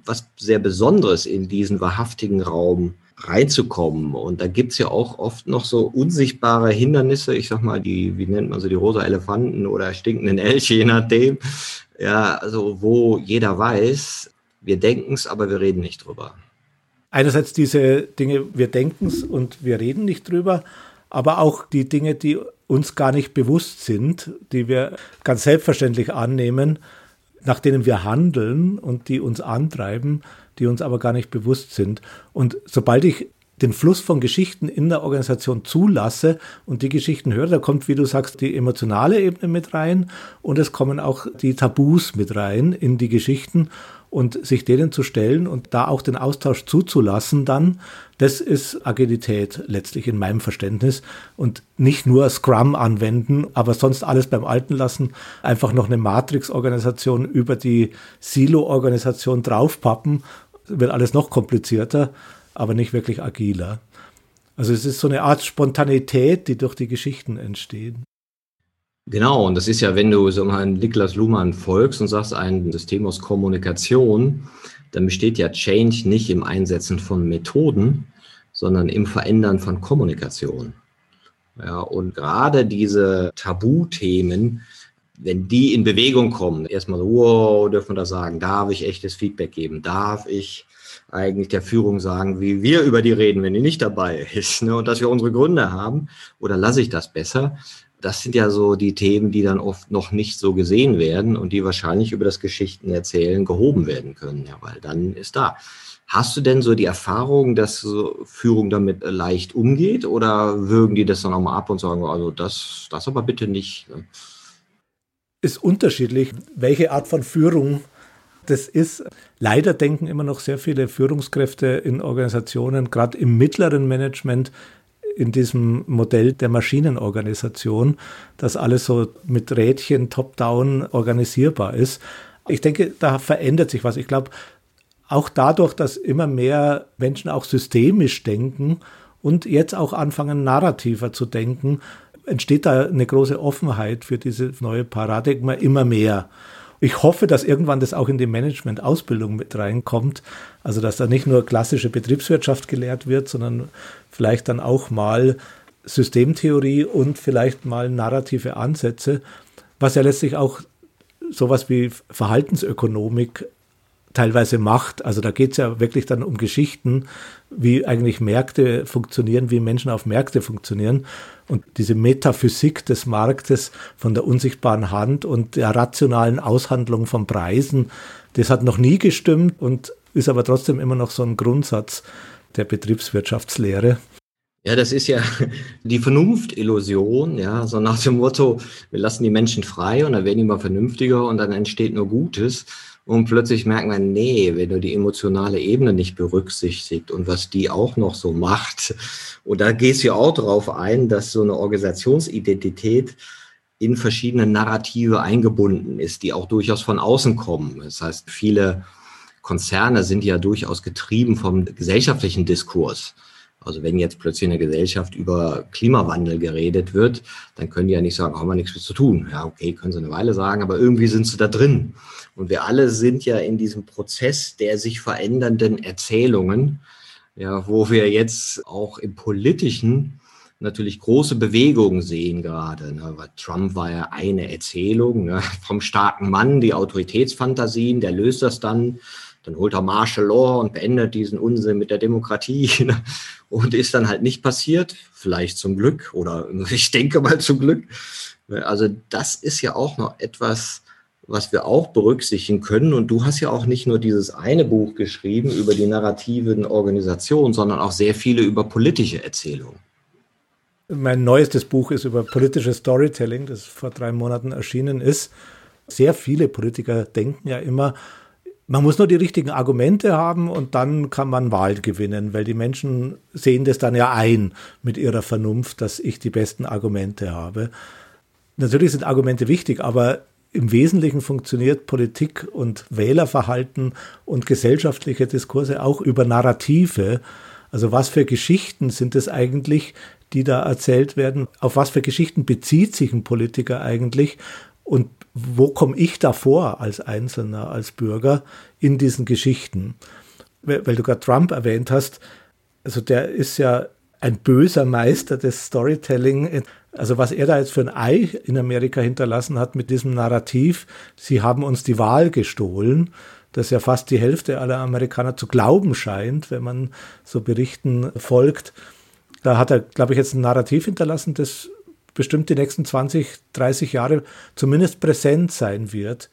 was sehr Besonderes in diesen wahrhaftigen Raum reinzukommen. Und da gibt's ja auch oft noch so unsichtbare Hindernisse, ich sag mal, die, wie nennt man sie, die rosa Elefanten oder stinkenden Elche, je nachdem. Ja, also wo jeder weiß, wir denken's, aber wir reden nicht drüber. Einerseits diese Dinge, wir denken's und wir reden nicht drüber, aber auch die Dinge, die uns gar nicht bewusst sind, die wir ganz selbstverständlich annehmen, nach denen wir handeln und die uns antreiben, die uns aber gar nicht bewusst sind. Und sobald ich den Fluss von Geschichten in der Organisation zulasse und die Geschichten höre, da kommt, wie du sagst, die emotionale Ebene mit rein und es kommen auch die Tabus mit rein in die Geschichten. Und sich denen zu stellen und da auch den Austausch zuzulassen dann, das ist Agilität letztlich in meinem Verständnis. Und nicht nur Scrum anwenden, aber sonst alles beim Alten lassen, einfach noch eine Matrix-Organisation über die Silo-Organisation draufpappen, wird alles noch komplizierter, aber nicht wirklich agiler. Also es ist so eine Art Spontanität, die durch die Geschichten entstehen. Genau, und das ist ja, wenn du so mal Niklas Luhmann folgst und sagst, ein System aus Kommunikation, dann besteht ja Change nicht im Einsetzen von Methoden, sondern im Verändern von Kommunikation. Ja, und gerade diese Tabuthemen, wenn die in Bewegung kommen, erstmal so, wow, dürfen wir da sagen, darf ich echtes Feedback geben? Darf ich eigentlich der Führung sagen, wie wir über die reden, wenn die nicht dabei ist? Ne? Und dass wir unsere Gründe haben? Oder lasse ich das besser? Das sind ja so die Themen, die dann oft noch nicht so gesehen werden und die wahrscheinlich über das Geschichtenerzählen gehoben werden können, ja, weil dann ist da. Hast du denn so die Erfahrung, dass so Führung damit leicht umgeht oder würgen die das dann auch mal ab und sagen, also das, das aber bitte nicht? Ne? Ist unterschiedlich, welche Art von Führung das ist. Leider denken immer noch sehr viele Führungskräfte in Organisationen, gerade im mittleren Management, in diesem Modell der Maschinenorganisation, dass alles so mit Rädchen top-down organisierbar ist. Ich denke, da verändert sich was. Ich glaube, auch dadurch, dass immer mehr Menschen auch systemisch denken und jetzt auch anfangen, narrativer zu denken, entsteht da eine große Offenheit für diese neue Paradigma immer mehr. Ich hoffe, dass irgendwann das auch in die Management-Ausbildung mit reinkommt. Also, dass da nicht nur klassische Betriebswirtschaft gelehrt wird, sondern vielleicht dann auch mal Systemtheorie und vielleicht mal narrative Ansätze, was ja letztlich auch sowas wie Verhaltensökonomik teilweise macht. Also da geht es ja wirklich dann um Geschichten, wie eigentlich Märkte funktionieren, wie Menschen auf Märkte funktionieren. Und diese Metaphysik des Marktes von der unsichtbaren Hand und der rationalen Aushandlung von Preisen, das hat noch nie gestimmt und ist aber trotzdem immer noch so ein Grundsatz der Betriebswirtschaftslehre. Ja, das ist ja die Vernunftillusion, ja, so nach dem Motto, wir lassen die Menschen frei und dann werden die mal vernünftiger und dann entsteht nur Gutes. Und plötzlich merken wir, nee, wenn du die emotionale Ebene nicht berücksichtigt und was die auch noch so macht. Und da gehst du auch darauf ein, dass so eine Organisationsidentität in verschiedene Narrative eingebunden ist, die auch durchaus von außen kommen. Das heißt, viele Konzerne sind ja durchaus getrieben vom gesellschaftlichen Diskurs. Also wenn jetzt plötzlich in der Gesellschaft über Klimawandel geredet wird, dann können die ja nicht sagen, haben wir nichts mit zu tun. Ja, okay, können sie eine Weile sagen, aber irgendwie sind sie da drin. Und wir alle sind ja in diesem Prozess der sich verändernden Erzählungen, ja, wo wir jetzt auch im politischen natürlich große Bewegungen sehen gerade. Ne? Trump war ja eine Erzählung ne? vom starken Mann, die Autoritätsfantasien, der löst das dann dann holt er Martial Law und beendet diesen Unsinn mit der Demokratie ne? und ist dann halt nicht passiert, vielleicht zum Glück oder ich denke mal zum Glück. Also das ist ja auch noch etwas, was wir auch berücksichtigen können. Und du hast ja auch nicht nur dieses eine Buch geschrieben über die narrativen Organisationen, sondern auch sehr viele über politische Erzählungen. Mein neuestes Buch ist über politisches Storytelling, das vor drei Monaten erschienen ist. Sehr viele Politiker denken ja immer, man muss nur die richtigen Argumente haben und dann kann man Wahl gewinnen, weil die Menschen sehen das dann ja ein mit ihrer Vernunft, dass ich die besten Argumente habe. Natürlich sind Argumente wichtig, aber im Wesentlichen funktioniert Politik und Wählerverhalten und gesellschaftliche Diskurse auch über Narrative. Also was für Geschichten sind es eigentlich, die da erzählt werden? Auf was für Geschichten bezieht sich ein Politiker eigentlich? Und wo komme ich davor als Einzelner, als Bürger in diesen Geschichten? Weil du gerade Trump erwähnt hast, also der ist ja ein böser Meister des Storytelling. Also was er da jetzt für ein Ei in Amerika hinterlassen hat mit diesem Narrativ, sie haben uns die Wahl gestohlen, das ja fast die Hälfte aller Amerikaner zu glauben scheint, wenn man so Berichten folgt. Da hat er, glaube ich, jetzt ein Narrativ hinterlassen, das bestimmt die nächsten 20, 30 Jahre zumindest präsent sein wird.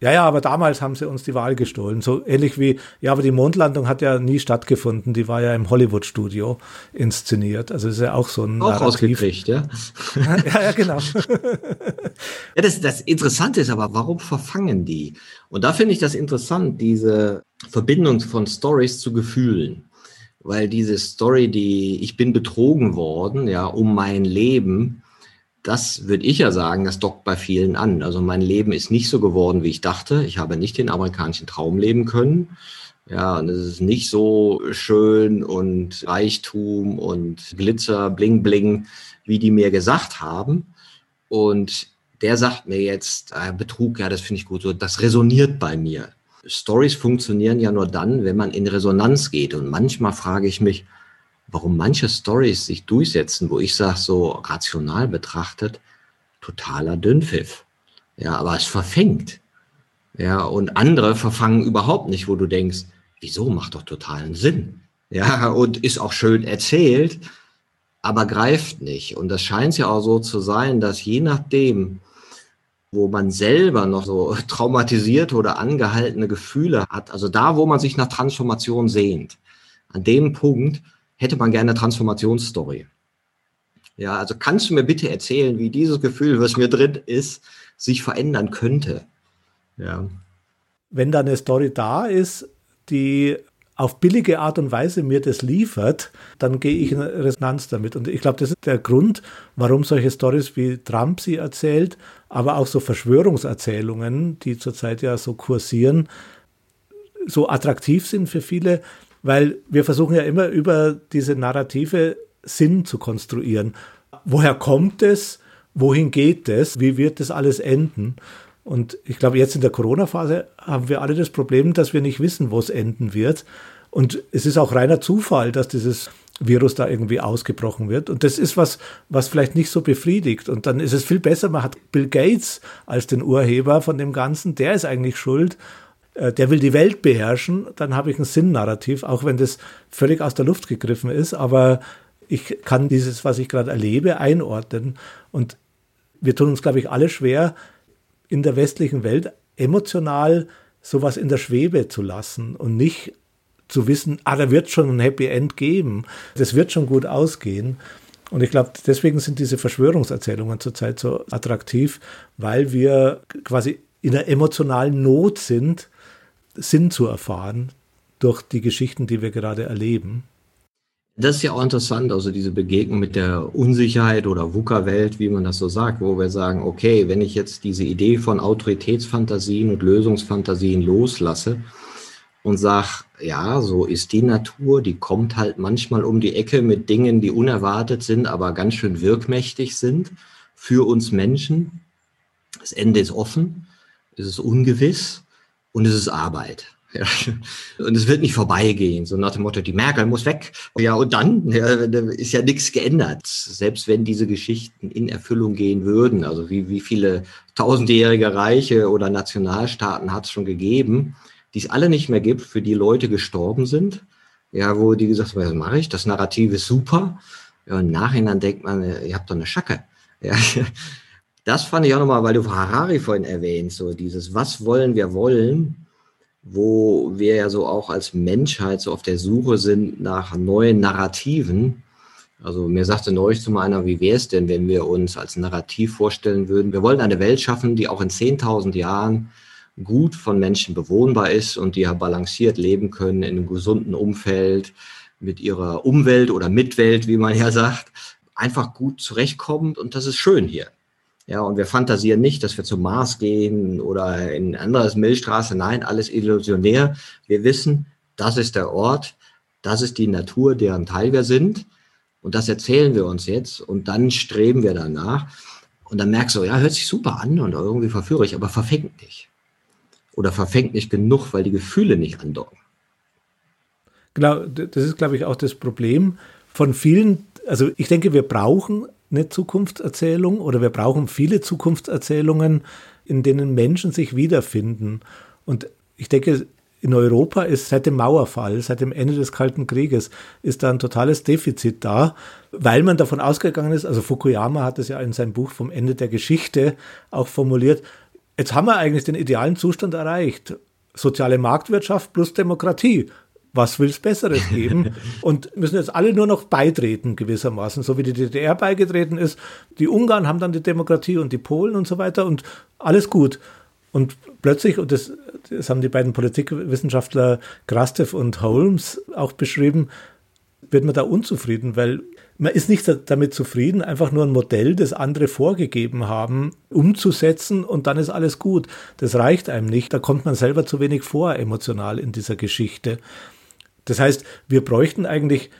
Ja, ja, aber damals haben sie uns die Wahl gestohlen. So ähnlich wie, ja, aber die Mondlandung hat ja nie stattgefunden. Die war ja im Hollywood-Studio inszeniert. Also ist ja auch so ein. Auch Narrativ. ausgekriegt, ja. ja, ja, genau. ja, das, das Interessante ist aber, warum verfangen die? Und da finde ich das interessant, diese Verbindung von Stories zu Gefühlen weil diese Story, die ich bin betrogen worden, ja, um mein Leben, das würde ich ja sagen, das dockt bei vielen an. Also mein Leben ist nicht so geworden, wie ich dachte. Ich habe nicht den amerikanischen Traum leben können. Ja, und es ist nicht so schön und Reichtum und Glitzer, Bling, Bling, wie die mir gesagt haben. Und der sagt mir jetzt, äh, Betrug, ja, das finde ich gut, so, das resoniert bei mir. Stories funktionieren ja nur dann, wenn man in Resonanz geht. Und manchmal frage ich mich, warum manche Stories sich durchsetzen, wo ich sage, so rational betrachtet, totaler Dünnpfiff. Ja, aber es verfängt. Ja, und andere verfangen überhaupt nicht, wo du denkst, wieso macht doch totalen Sinn. Ja, und ist auch schön erzählt, aber greift nicht. Und das scheint ja auch so zu sein, dass je nachdem, wo man selber noch so traumatisierte oder angehaltene Gefühle hat, also da, wo man sich nach Transformation sehnt, an dem Punkt hätte man gerne eine Transformationsstory. Ja, also kannst du mir bitte erzählen, wie dieses Gefühl, was mir drin ist, sich verändern könnte? Ja. Wenn da eine Story da ist, die auf billige Art und Weise mir das liefert, dann gehe ich in Resonanz damit. Und ich glaube, das ist der Grund, warum solche Stories wie Trump sie erzählt, aber auch so Verschwörungserzählungen, die zurzeit ja so kursieren, so attraktiv sind für viele, weil wir versuchen ja immer über diese Narrative Sinn zu konstruieren. Woher kommt es? Wohin geht es? Wie wird das alles enden? Und ich glaube, jetzt in der Corona-Phase haben wir alle das Problem, dass wir nicht wissen, wo es enden wird. Und es ist auch reiner Zufall, dass dieses Virus da irgendwie ausgebrochen wird. Und das ist was, was vielleicht nicht so befriedigt. Und dann ist es viel besser, man hat Bill Gates als den Urheber von dem Ganzen. Der ist eigentlich schuld. Äh, der will die Welt beherrschen. Dann habe ich ein Sinnnarrativ, auch wenn das völlig aus der Luft gegriffen ist. Aber ich kann dieses, was ich gerade erlebe, einordnen. Und wir tun uns, glaube ich, alle schwer, in der westlichen Welt emotional sowas in der Schwebe zu lassen und nicht zu wissen, ah, da wird schon ein Happy End geben, das wird schon gut ausgehen. Und ich glaube, deswegen sind diese Verschwörungserzählungen zurzeit so attraktiv, weil wir quasi in einer emotionalen Not sind, Sinn zu erfahren durch die Geschichten, die wir gerade erleben. Das ist ja auch interessant, also diese Begegnung mit der Unsicherheit oder VUCA-Welt, wie man das so sagt, wo wir sagen, okay, wenn ich jetzt diese Idee von Autoritätsfantasien und Lösungsfantasien loslasse und sage, ja, so ist die Natur, die kommt halt manchmal um die Ecke mit Dingen, die unerwartet sind, aber ganz schön wirkmächtig sind für uns Menschen. Das Ende ist offen, es ist ungewiss und es ist Arbeit. Ja. Und es wird nicht vorbeigehen, so nach dem Motto, die Merkel muss weg. Ja, und dann ja, ist ja nichts geändert. Selbst wenn diese Geschichten in Erfüllung gehen würden, also wie, wie viele tausendjährige Reiche oder Nationalstaaten hat es schon gegeben, die es alle nicht mehr gibt, für die Leute gestorben sind. Ja, wo die gesagt haben, was mache ich? Das Narrativ ist super. Ja, im Nachhinein denkt man, ihr habt doch eine Schacke. Ja. Das fand ich auch nochmal, weil du Harari vorhin erwähnst, so dieses, was wollen wir wollen? wo wir ja so auch als Menschheit so auf der Suche sind nach neuen Narrativen. Also mir sagte neulich zu einer, wie wäre es denn, wenn wir uns als Narrativ vorstellen würden, wir wollen eine Welt schaffen, die auch in 10.000 Jahren gut von Menschen bewohnbar ist und die ja balanciert leben können in einem gesunden Umfeld mit ihrer Umwelt oder Mitwelt, wie man ja sagt, einfach gut zurechtkommt und das ist schön hier. Ja, und wir fantasieren nicht, dass wir zum Mars gehen oder in ein anderes Milchstraße. Nein, alles illusionär. Wir wissen, das ist der Ort, das ist die Natur, deren Teil wir sind. Und das erzählen wir uns jetzt und dann streben wir danach. Und dann merkst du, ja, hört sich super an und irgendwie verführe aber verfängt nicht. Oder verfängt nicht genug, weil die Gefühle nicht andocken. Genau, das ist, glaube ich, auch das Problem von vielen. Also ich denke, wir brauchen eine Zukunftserzählung oder wir brauchen viele Zukunftserzählungen, in denen Menschen sich wiederfinden. Und ich denke, in Europa ist seit dem Mauerfall, seit dem Ende des Kalten Krieges, ist da ein totales Defizit da, weil man davon ausgegangen ist, also Fukuyama hat es ja in seinem Buch vom Ende der Geschichte auch formuliert, jetzt haben wir eigentlich den idealen Zustand erreicht. Soziale Marktwirtschaft plus Demokratie was will es Besseres geben? und müssen jetzt alle nur noch beitreten gewissermaßen, so wie die DDR beigetreten ist. Die Ungarn haben dann die Demokratie und die Polen und so weiter und alles gut. Und plötzlich, und das, das haben die beiden Politikwissenschaftler Krastev und Holmes auch beschrieben, wird man da unzufrieden, weil man ist nicht damit zufrieden, einfach nur ein Modell, das andere vorgegeben haben, umzusetzen und dann ist alles gut. Das reicht einem nicht. Da kommt man selber zu wenig vor emotional in dieser Geschichte. Das heißt, wir bräuchten eigentlich,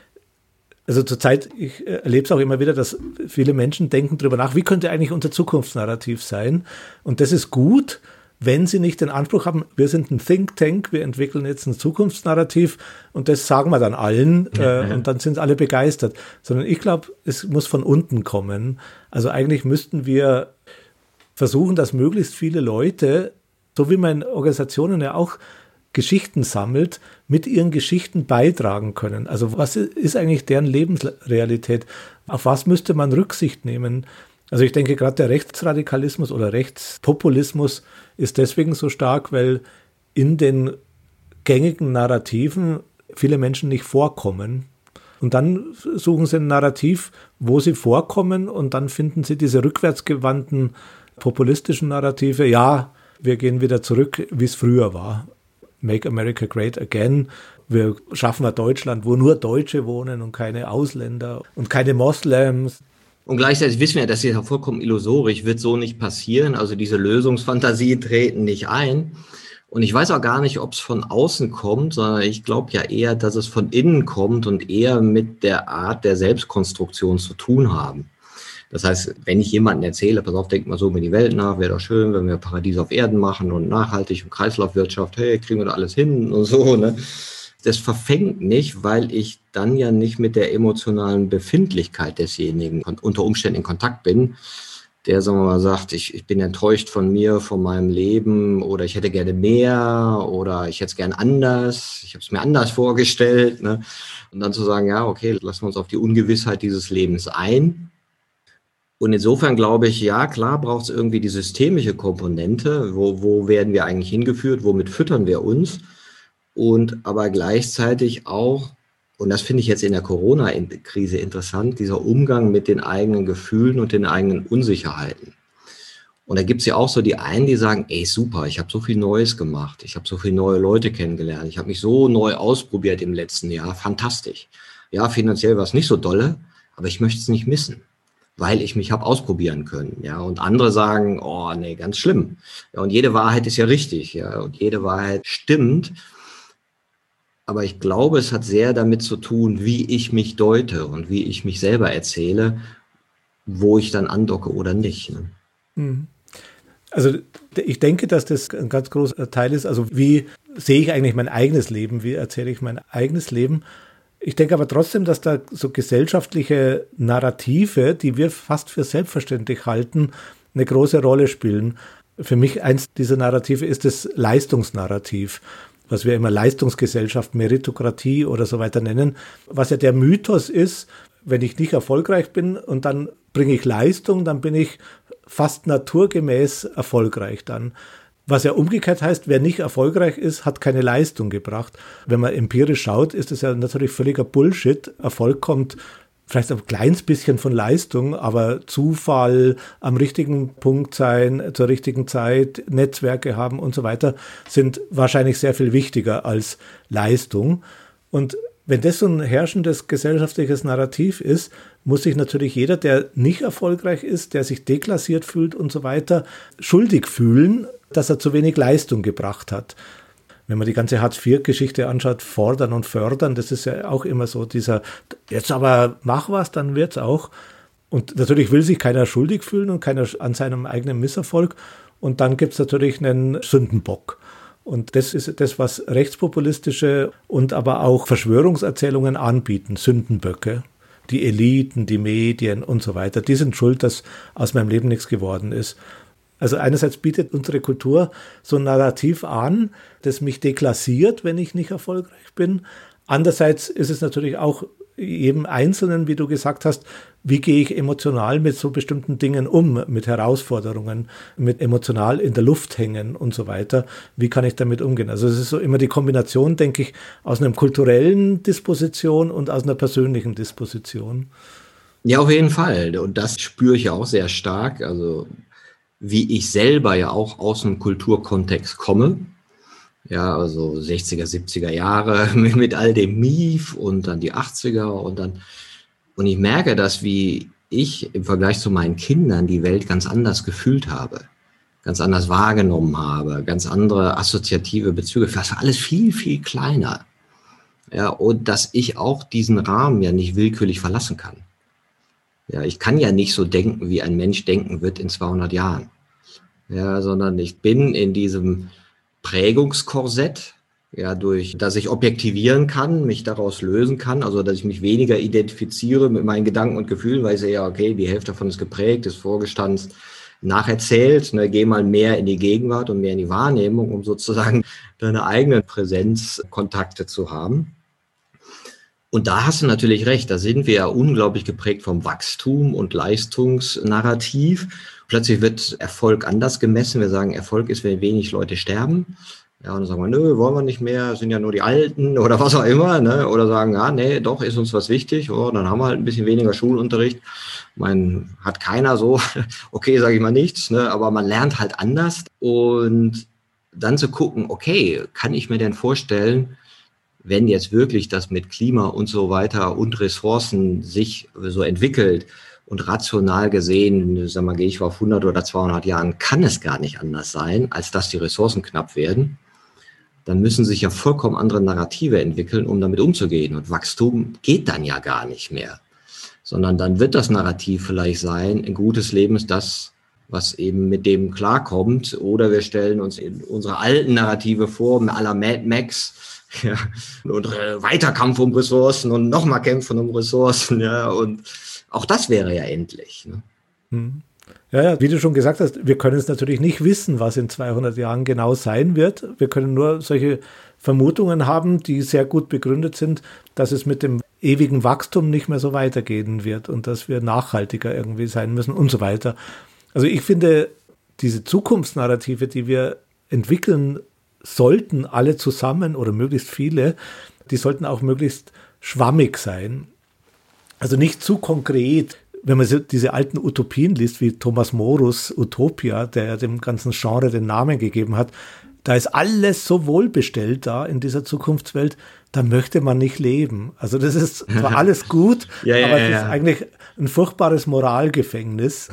also zurzeit, ich erlebe es auch immer wieder, dass viele Menschen denken darüber nach, wie könnte eigentlich unser Zukunftsnarrativ sein? Und das ist gut, wenn sie nicht den Anspruch haben, wir sind ein Think Tank, wir entwickeln jetzt ein Zukunftsnarrativ und das sagen wir dann allen äh, und dann sind alle begeistert. Sondern ich glaube, es muss von unten kommen. Also eigentlich müssten wir versuchen, dass möglichst viele Leute, so wie man in Organisationen ja auch Geschichten sammelt, mit ihren Geschichten beitragen können. Also was ist eigentlich deren Lebensrealität? Auf was müsste man Rücksicht nehmen? Also ich denke gerade der Rechtsradikalismus oder Rechtspopulismus ist deswegen so stark, weil in den gängigen Narrativen viele Menschen nicht vorkommen. Und dann suchen sie ein Narrativ, wo sie vorkommen und dann finden sie diese rückwärtsgewandten populistischen Narrative. Ja, wir gehen wieder zurück, wie es früher war. Make America Great Again. Wir schaffen ein Deutschland, wo nur Deutsche wohnen und keine Ausländer und keine Moslems. Und gleichzeitig wissen wir, das ist ja vollkommen illusorisch, wird so nicht passieren. Also diese Lösungsfantasien treten nicht ein. Und ich weiß auch gar nicht, ob es von außen kommt, sondern ich glaube ja eher, dass es von innen kommt und eher mit der Art der Selbstkonstruktion zu tun haben. Das heißt, wenn ich jemandem erzähle, pass auf, denk mal so über die Welt nach, wäre doch schön, wenn wir Paradies auf Erden machen und nachhaltig und Kreislaufwirtschaft, hey, kriegen wir da alles hin und so, ne? Das verfängt nicht, weil ich dann ja nicht mit der emotionalen Befindlichkeit desjenigen unter Umständen in Kontakt bin, der, sagen wir mal, sagt, ich, ich bin enttäuscht von mir, von meinem Leben oder ich hätte gerne mehr oder ich hätte es gerne anders, ich habe es mir anders vorgestellt. Ne? Und dann zu sagen, ja, okay, lassen wir uns auf die Ungewissheit dieses Lebens ein. Und insofern glaube ich, ja, klar braucht es irgendwie die systemische Komponente. Wo, wo werden wir eigentlich hingeführt? Womit füttern wir uns? Und aber gleichzeitig auch und das finde ich jetzt in der Corona-Krise interessant, dieser Umgang mit den eigenen Gefühlen und den eigenen Unsicherheiten. Und da gibt es ja auch so die einen, die sagen, ey super, ich habe so viel Neues gemacht, ich habe so viele neue Leute kennengelernt, ich habe mich so neu ausprobiert im letzten Jahr, fantastisch. Ja, finanziell war es nicht so dolle, aber ich möchte es nicht missen, weil ich mich habe ausprobieren können. Ja, und andere sagen, oh nee, ganz schlimm. Ja, und jede Wahrheit ist ja richtig, ja, und jede Wahrheit stimmt. Aber ich glaube, es hat sehr damit zu tun, wie ich mich deute und wie ich mich selber erzähle, wo ich dann andocke oder nicht. Ne? Mhm. Also ich denke, dass das ein ganz großer Teil ist. Also wie sehe ich eigentlich mein eigenes Leben? Wie erzähle ich mein eigenes Leben? Ich denke aber trotzdem, dass da so gesellschaftliche Narrative, die wir fast für selbstverständlich halten, eine große Rolle spielen. Für mich eins dieser Narrative ist das Leistungsnarrativ was wir immer Leistungsgesellschaft, Meritokratie oder so weiter nennen, was ja der Mythos ist, wenn ich nicht erfolgreich bin und dann bringe ich Leistung, dann bin ich fast naturgemäß erfolgreich dann. Was ja umgekehrt heißt, wer nicht erfolgreich ist, hat keine Leistung gebracht. Wenn man empirisch schaut, ist das ja natürlich völliger Bullshit. Erfolg kommt vielleicht ein kleines bisschen von Leistung, aber Zufall, am richtigen Punkt sein, zur richtigen Zeit, Netzwerke haben und so weiter, sind wahrscheinlich sehr viel wichtiger als Leistung. Und wenn das so ein herrschendes gesellschaftliches Narrativ ist, muss sich natürlich jeder, der nicht erfolgreich ist, der sich deklassiert fühlt und so weiter, schuldig fühlen, dass er zu wenig Leistung gebracht hat wenn man die ganze Hartz-IV-Geschichte anschaut, fordern und fördern, das ist ja auch immer so dieser, jetzt aber mach was, dann wird's auch. Und natürlich will sich keiner schuldig fühlen und keiner an seinem eigenen Misserfolg. Und dann gibt's natürlich einen Sündenbock. Und das ist das, was rechtspopulistische und aber auch Verschwörungserzählungen anbieten, Sündenböcke. Die Eliten, die Medien und so weiter, die sind schuld, dass aus meinem Leben nichts geworden ist. Also einerseits bietet unsere Kultur so ein Narrativ an, das mich deklassiert, wenn ich nicht erfolgreich bin. Andererseits ist es natürlich auch jedem Einzelnen, wie du gesagt hast, wie gehe ich emotional mit so bestimmten Dingen um, mit Herausforderungen, mit emotional in der Luft hängen und so weiter. Wie kann ich damit umgehen? Also es ist so immer die Kombination, denke ich, aus einer kulturellen Disposition und aus einer persönlichen Disposition. Ja, auf jeden Fall. Und das spüre ich auch sehr stark. Also wie ich selber ja auch aus dem Kulturkontext komme. Ja, also 60er, 70er Jahre mit, mit all dem Mief und dann die 80er und dann, und ich merke, dass wie ich im Vergleich zu meinen Kindern die Welt ganz anders gefühlt habe, ganz anders wahrgenommen habe, ganz andere assoziative Bezüge. Das war alles viel, viel kleiner. Ja, und dass ich auch diesen Rahmen ja nicht willkürlich verlassen kann. Ja, ich kann ja nicht so denken, wie ein Mensch denken wird in 200 Jahren ja, sondern ich bin in diesem Prägungskorsett, ja, durch, dass ich objektivieren kann, mich daraus lösen kann, also dass ich mich weniger identifiziere mit meinen Gedanken und Gefühlen, weil ich sehe, ja, okay, die Hälfte davon ist geprägt, ist vorgestanzt, nacherzählt, ne, geh mal mehr in die Gegenwart und mehr in die Wahrnehmung, um sozusagen deine eigenen Präsenzkontakte zu haben. Und da hast du natürlich recht, da sind wir ja unglaublich geprägt vom Wachstum und Leistungsnarrativ. Plötzlich wird Erfolg anders gemessen. Wir sagen, Erfolg ist, wenn wenig Leute sterben. Ja, und dann sagen wir, nö, wollen wir nicht mehr, sind ja nur die Alten oder was auch immer, ne? Oder sagen, ja, nee, doch, ist uns was wichtig. Oh, dann haben wir halt ein bisschen weniger Schulunterricht. Man hat keiner so, okay, sage ich mal nichts, ne? aber man lernt halt anders. Und dann zu gucken, okay, kann ich mir denn vorstellen, wenn jetzt wirklich das mit Klima und so weiter und Ressourcen sich so entwickelt und rational gesehen, sag mal, gehe ich auf 100 oder 200 Jahren, kann es gar nicht anders sein, als dass die Ressourcen knapp werden dann müssen sich ja vollkommen andere Narrative entwickeln, um damit umzugehen. Und Wachstum geht dann ja gar nicht mehr, sondern dann wird das Narrativ vielleicht sein, ein gutes Leben ist das, was eben mit dem klarkommt. Oder wir stellen uns in unsere alten Narrative vor, mit aller Mad Max, ja, und äh, weiter Kampf um Ressourcen und nochmal kämpfen um Ressourcen, ja, und auch das wäre ja endlich. Ne? Hm. Ja, ja, wie du schon gesagt hast, wir können es natürlich nicht wissen, was in 200 Jahren genau sein wird. Wir können nur solche Vermutungen haben, die sehr gut begründet sind, dass es mit dem ewigen Wachstum nicht mehr so weitergehen wird und dass wir nachhaltiger irgendwie sein müssen und so weiter. Also ich finde, diese Zukunftsnarrative, die wir entwickeln sollten, alle zusammen oder möglichst viele, die sollten auch möglichst schwammig sein. Also nicht zu konkret, wenn man diese alten Utopien liest, wie Thomas Morus Utopia, der dem ganzen Genre den Namen gegeben hat, da ist alles so wohlbestellt da in dieser Zukunftswelt, da möchte man nicht leben. Also das ist zwar alles gut, ja, ja, aber es ja, ist eigentlich ein furchtbares Moralgefängnis.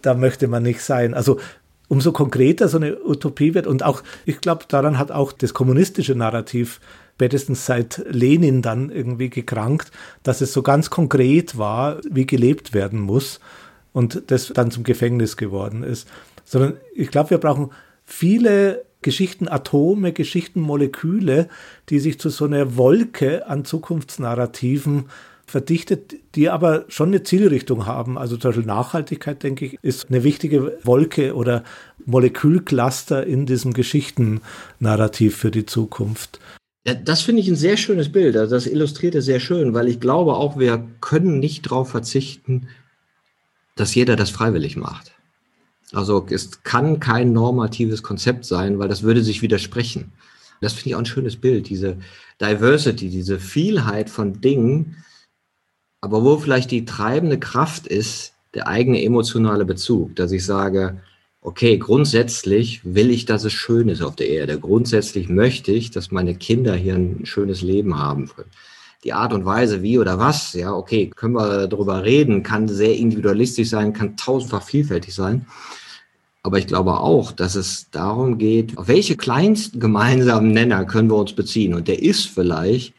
Da möchte man nicht sein. Also umso konkreter so eine Utopie wird und auch, ich glaube, daran hat auch das kommunistische Narrativ spätestens seit Lenin dann irgendwie gekrankt, dass es so ganz konkret war, wie gelebt werden muss und das dann zum Gefängnis geworden ist. Sondern ich glaube, wir brauchen viele Geschichtenatome, Geschichtenmoleküle, die sich zu so einer Wolke an Zukunftsnarrativen verdichtet, die aber schon eine Zielrichtung haben. Also zum Beispiel Nachhaltigkeit, denke ich, ist eine wichtige Wolke oder Molekülcluster in diesem Geschichtennarrativ für die Zukunft. Ja, das finde ich ein sehr schönes Bild. Also das illustriert es sehr schön, weil ich glaube auch, wir können nicht darauf verzichten, dass jeder das freiwillig macht. Also es kann kein normatives Konzept sein, weil das würde sich widersprechen. Das finde ich auch ein schönes Bild, diese Diversity, diese Vielheit von Dingen, aber wo vielleicht die treibende Kraft ist, der eigene emotionale Bezug, dass ich sage, okay, grundsätzlich will ich, dass es schön ist auf der Erde. Grundsätzlich möchte ich, dass meine Kinder hier ein schönes Leben haben. Die Art und Weise, wie oder was, ja, okay, können wir darüber reden, kann sehr individualistisch sein, kann tausendfach vielfältig sein. Aber ich glaube auch, dass es darum geht, auf welche kleinsten gemeinsamen Nenner können wir uns beziehen. Und der ist vielleicht,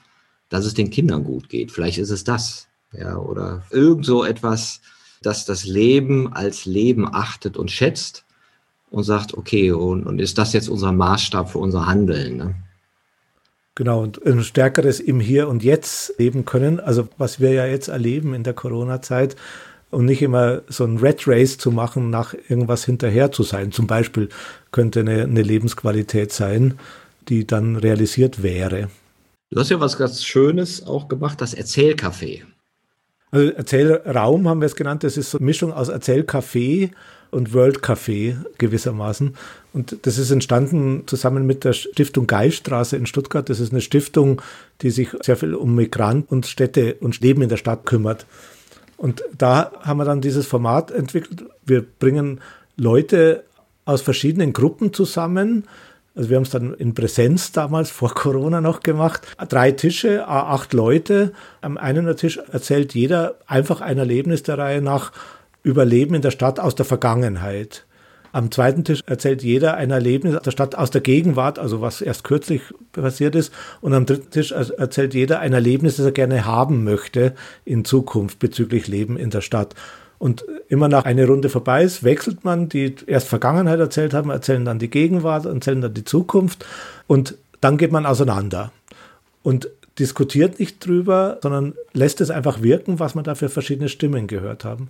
dass es den Kindern gut geht. Vielleicht ist es das. Ja, oder irgend so etwas, das das Leben als Leben achtet und schätzt und sagt, okay, und, und ist das jetzt unser Maßstab für unser Handeln? Ne? Genau, und ein stärkeres im Hier und Jetzt leben können. Also was wir ja jetzt erleben in der Corona-Zeit und nicht immer so ein Red Race zu machen, nach irgendwas hinterher zu sein. Zum Beispiel könnte eine, eine Lebensqualität sein, die dann realisiert wäre. Du hast ja was ganz Schönes auch gemacht, das Erzählcafé. Also Erzählraum haben wir es genannt. Das ist so eine Mischung aus Erzählcafé und World Café gewissermaßen. Und das ist entstanden zusammen mit der Stiftung Geiststraße in Stuttgart. Das ist eine Stiftung, die sich sehr viel um Migranten und Städte und Leben in der Stadt kümmert. Und da haben wir dann dieses Format entwickelt. Wir bringen Leute aus verschiedenen Gruppen zusammen. Also wir haben es dann in Präsenz damals vor Corona noch gemacht. Drei Tische, acht Leute. Am einen Tisch erzählt jeder einfach ein Erlebnis der Reihe nach Überleben in der Stadt aus der Vergangenheit. Am zweiten Tisch erzählt jeder ein Erlebnis der Stadt aus der Gegenwart, also was erst kürzlich passiert ist. Und am dritten Tisch erzählt jeder ein Erlebnis, das er gerne haben möchte in Zukunft bezüglich Leben in der Stadt. Und immer nach einer Runde vorbei ist, wechselt man, die erst Vergangenheit erzählt haben, erzählen dann die Gegenwart, erzählen dann die Zukunft und dann geht man auseinander und diskutiert nicht drüber, sondern lässt es einfach wirken, was man da für verschiedene Stimmen gehört haben.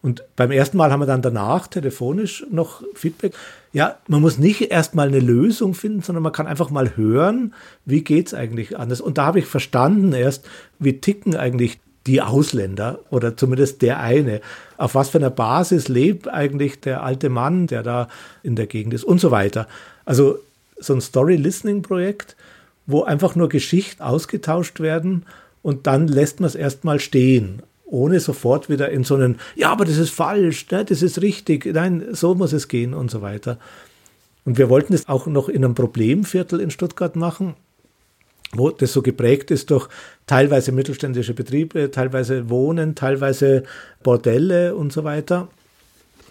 Und beim ersten Mal haben wir dann danach telefonisch noch Feedback. Ja, man muss nicht erstmal eine Lösung finden, sondern man kann einfach mal hören, wie geht es eigentlich anders. Und da habe ich verstanden erst, wie ticken eigentlich die Ausländer oder zumindest der eine. Auf was für einer Basis lebt eigentlich der alte Mann, der da in der Gegend ist und so weiter. Also so ein Story-Listening-Projekt, wo einfach nur Geschichten ausgetauscht werden und dann lässt man es erstmal stehen ohne sofort wieder in so einen, ja, aber das ist falsch, ne, das ist richtig, nein, so muss es gehen und so weiter. Und wir wollten es auch noch in einem Problemviertel in Stuttgart machen, wo das so geprägt ist durch teilweise mittelständische Betriebe, teilweise Wohnen, teilweise Bordelle und so weiter.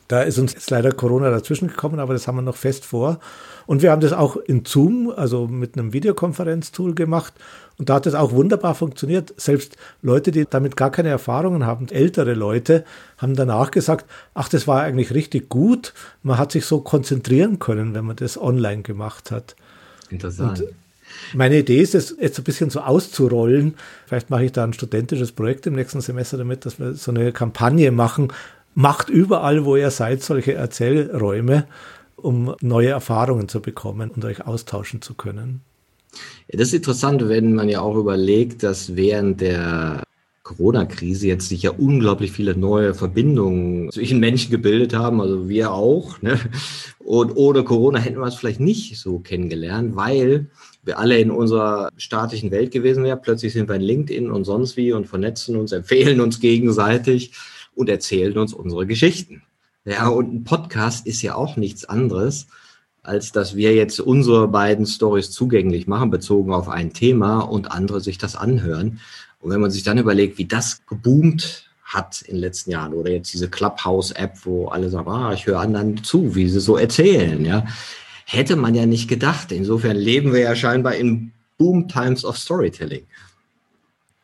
Da ist uns jetzt leider Corona dazwischen gekommen, aber das haben wir noch fest vor. Und wir haben das auch in Zoom, also mit einem Videokonferenztool gemacht. Und da hat es auch wunderbar funktioniert. Selbst Leute, die damit gar keine Erfahrungen haben, ältere Leute, haben danach gesagt, ach, das war eigentlich richtig gut. Man hat sich so konzentrieren können, wenn man das online gemacht hat. Interessant. Und meine Idee ist es, jetzt ein bisschen so auszurollen. Vielleicht mache ich da ein studentisches Projekt im nächsten Semester damit, dass wir so eine Kampagne machen. Macht überall, wo ihr seid, solche Erzählräume um neue Erfahrungen zu bekommen und euch austauschen zu können. Ja, das ist interessant, wenn man ja auch überlegt, dass während der Corona-Krise jetzt sich ja unglaublich viele neue Verbindungen zwischen Menschen gebildet haben, also wir auch. Ne? Und ohne Corona hätten wir es vielleicht nicht so kennengelernt, weil wir alle in unserer statischen Welt gewesen wären. Plötzlich sind wir in LinkedIn und sonst wie und vernetzen uns, empfehlen uns gegenseitig und erzählen uns unsere Geschichten. Ja, und ein Podcast ist ja auch nichts anderes, als dass wir jetzt unsere beiden Stories zugänglich machen, bezogen auf ein Thema und andere sich das anhören. Und wenn man sich dann überlegt, wie das geboomt hat in den letzten Jahren oder jetzt diese Clubhouse-App, wo alle sagen, ah, ich höre anderen zu, wie sie so erzählen, ja, hätte man ja nicht gedacht. Insofern leben wir ja scheinbar in Boom Times of Storytelling.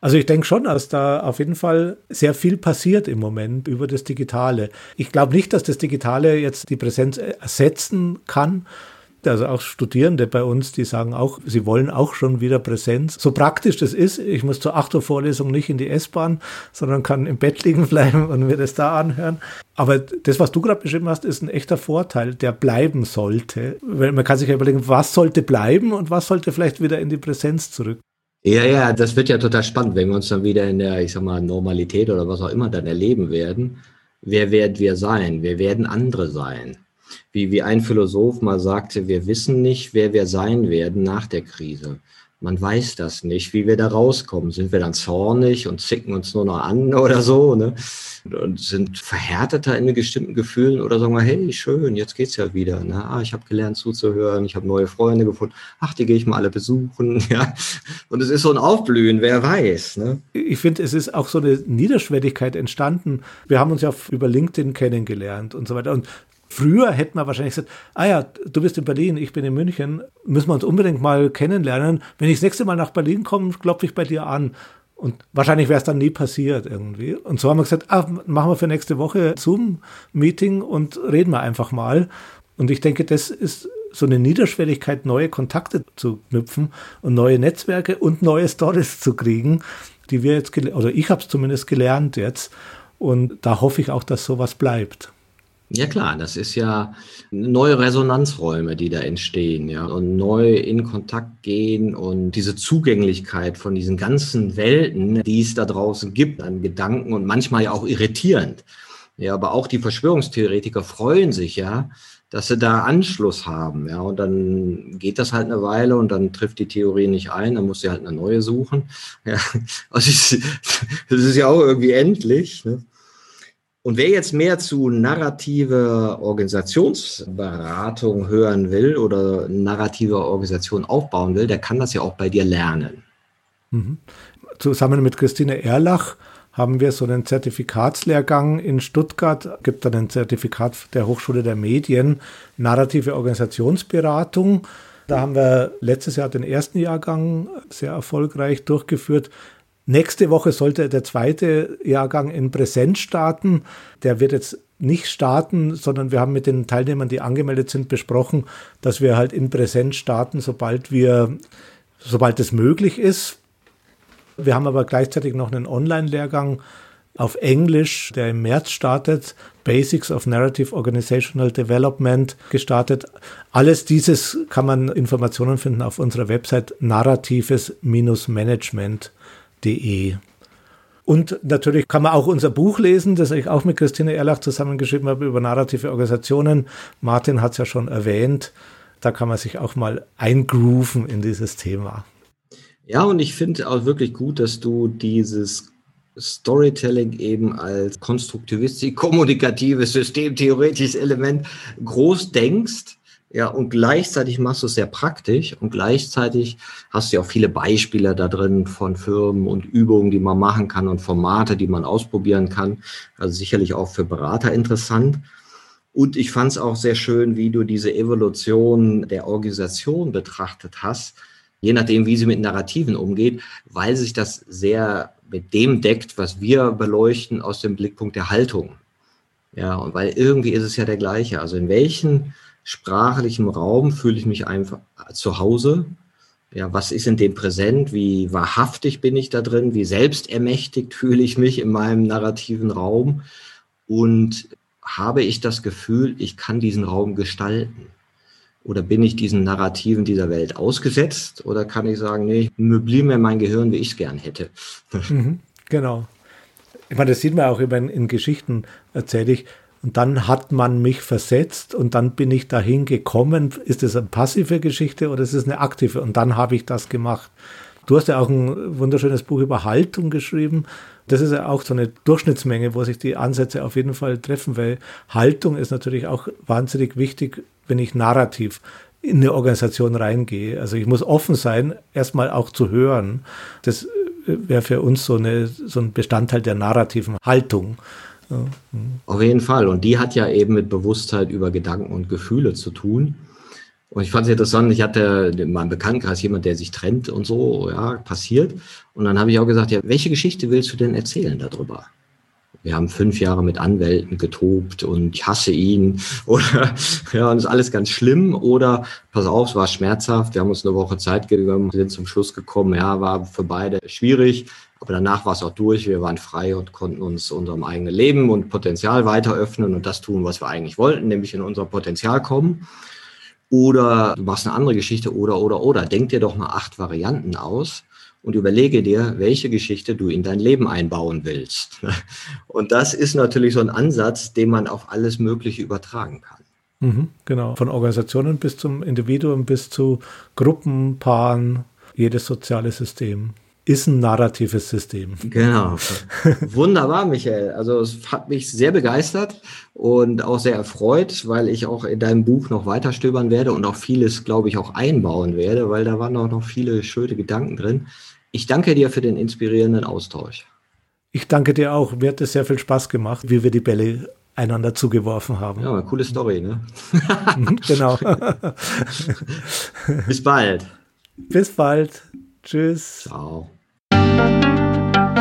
Also ich denke schon, dass da auf jeden Fall sehr viel passiert im Moment über das Digitale. Ich glaube nicht, dass das Digitale jetzt die Präsenz ersetzen kann. Also auch Studierende bei uns, die sagen auch, sie wollen auch schon wieder Präsenz. So praktisch das ist, ich muss zur 8 Uhr Vorlesung nicht in die S-Bahn, sondern kann im Bett liegen bleiben und mir das da anhören. Aber das, was du gerade beschrieben hast, ist ein echter Vorteil, der bleiben sollte. Weil man kann sich ja überlegen, was sollte bleiben und was sollte vielleicht wieder in die Präsenz zurück. Ja, ja, das wird ja total spannend, wenn wir uns dann wieder in der, ich sag mal, Normalität oder was auch immer dann erleben werden. Wer werden wir sein? Wir werden andere sein. Wie, wie ein Philosoph mal sagte, wir wissen nicht, wer wir sein werden nach der Krise. Man weiß das nicht, wie wir da rauskommen. Sind wir dann zornig und zicken uns nur noch an oder so? Ne? Und sind verhärteter in bestimmten Gefühlen oder sagen wir, hey, schön, jetzt geht's ja wieder. Ne? Ah, ich habe gelernt zuzuhören, ich habe neue Freunde gefunden. Ach, die gehe ich mal alle besuchen. Ja? Und es ist so ein Aufblühen, wer weiß. Ne? Ich finde, es ist auch so eine Niederschwelligkeit entstanden. Wir haben uns ja über LinkedIn kennengelernt und so weiter. Und Früher hätten wir wahrscheinlich gesagt, ah ja, du bist in Berlin, ich bin in München, müssen wir uns unbedingt mal kennenlernen. Wenn ich das nächste Mal nach Berlin komme, klopfe ich bei dir an. Und wahrscheinlich wäre es dann nie passiert irgendwie. Und so haben wir gesagt, ah, machen wir für nächste Woche Zoom-Meeting und reden wir einfach mal. Und ich denke, das ist so eine Niederschwelligkeit, neue Kontakte zu knüpfen und neue Netzwerke und neue Stories zu kriegen, die wir jetzt, oder ich habe es zumindest gelernt jetzt. Und da hoffe ich auch, dass sowas bleibt. Ja klar, das ist ja neue Resonanzräume, die da entstehen, ja, und neu in Kontakt gehen und diese Zugänglichkeit von diesen ganzen Welten, die es da draußen gibt an Gedanken und manchmal ja auch irritierend. Ja, aber auch die Verschwörungstheoretiker freuen sich ja, dass sie da Anschluss haben, ja, und dann geht das halt eine Weile und dann trifft die Theorie nicht ein, dann muss sie halt eine neue suchen. Ja, also das ist ja auch irgendwie endlich. Ne? Und wer jetzt mehr zu narrative Organisationsberatung hören will oder narrative Organisation aufbauen will, der kann das ja auch bei dir lernen. Mhm. Zusammen mit Christine Erlach haben wir so einen Zertifikatslehrgang in Stuttgart, gibt dann ein Zertifikat der Hochschule der Medien, narrative Organisationsberatung. Da haben wir letztes Jahr den ersten Jahrgang sehr erfolgreich durchgeführt. Nächste Woche sollte der zweite Jahrgang in Präsenz starten. Der wird jetzt nicht starten, sondern wir haben mit den Teilnehmern, die angemeldet sind, besprochen, dass wir halt in Präsenz starten, sobald wir, sobald es möglich ist. Wir haben aber gleichzeitig noch einen Online-Lehrgang auf Englisch, der im März startet, Basics of Narrative Organizational Development gestartet. Alles dieses kann man Informationen finden auf unserer Website narratives-management.de. Und natürlich kann man auch unser Buch lesen, das ich auch mit Christine Erlach zusammengeschrieben habe über narrative Organisationen. Martin hat es ja schon erwähnt. Da kann man sich auch mal eingrooven in dieses Thema. Ja, und ich finde auch wirklich gut, dass du dieses Storytelling eben als konstruktivistisch, kommunikatives, systemtheoretisches Element groß denkst. Ja, und gleichzeitig machst du es sehr praktisch und gleichzeitig hast du ja auch viele Beispiele da drin von Firmen und Übungen, die man machen kann und Formate, die man ausprobieren kann. Also sicherlich auch für Berater interessant. Und ich fand es auch sehr schön, wie du diese Evolution der Organisation betrachtet hast, je nachdem, wie sie mit Narrativen umgeht, weil sich das sehr mit dem deckt, was wir beleuchten aus dem Blickpunkt der Haltung. Ja, und weil irgendwie ist es ja der gleiche. Also in welchem sprachlichen Raum fühle ich mich einfach zu Hause? Ja, was ist in dem präsent? Wie wahrhaftig bin ich da drin? Wie selbstermächtigt fühle ich mich in meinem narrativen Raum? Und habe ich das Gefühl, ich kann diesen Raum gestalten? Oder bin ich diesen Narrativen dieser Welt ausgesetzt? Oder kann ich sagen, nee, ich möbliere mir mein Gehirn, wie ich es gern hätte? Mhm, genau. Ich meine, das sieht man auch immer in, in Geschichten, erzähle ich. Und dann hat man mich versetzt und dann bin ich dahin gekommen. Ist das eine passive Geschichte oder ist es eine aktive? Und dann habe ich das gemacht. Du hast ja auch ein wunderschönes Buch über Haltung geschrieben. Das ist ja auch so eine Durchschnittsmenge, wo sich die Ansätze auf jeden Fall treffen, weil Haltung ist natürlich auch wahnsinnig wichtig, wenn ich narrativ in eine Organisation reingehe. Also ich muss offen sein, erstmal auch zu hören. Das wäre für uns so, eine, so ein Bestandteil der narrativen Haltung. Auf jeden Fall. Und die hat ja eben mit Bewusstheit über Gedanken und Gefühle zu tun. Und ich fand es interessant, ich hatte in meinem Bekanntenkreis jemand, der sich trennt und so, ja, passiert. Und dann habe ich auch gesagt, ja, welche Geschichte willst du denn erzählen darüber? Wir haben fünf Jahre mit Anwälten getobt und ich hasse ihn oder ja, und ist alles ganz schlimm oder pass auf, es war schmerzhaft. Wir haben uns eine Woche Zeit gegeben, sind zum Schluss gekommen, ja, war für beide schwierig, aber danach war es auch durch. Wir waren frei und konnten uns unserem eigenen Leben und Potenzial weiter öffnen und das tun, was wir eigentlich wollten, nämlich in unser Potenzial kommen. Oder du machst eine andere Geschichte oder, oder, oder. Denk dir doch mal acht Varianten aus und überlege dir, welche Geschichte du in dein Leben einbauen willst. Und das ist natürlich so ein Ansatz, den man auf alles Mögliche übertragen kann. Mhm, genau. Von Organisationen bis zum Individuum bis zu Gruppen, Paaren, jedes soziale System ist ein narratives System. Genau. Wunderbar, Michael. Also es hat mich sehr begeistert und auch sehr erfreut, weil ich auch in deinem Buch noch weiter stöbern werde und auch vieles, glaube ich, auch einbauen werde, weil da waren auch noch viele schöne Gedanken drin. Ich danke dir für den inspirierenden Austausch. Ich danke dir auch. Mir hat es sehr viel Spaß gemacht, wie wir die Bälle einander zugeworfen haben. Ja, eine coole Story, ne? Mhm, genau. Bis bald. Bis bald. Tschüss. Ciao.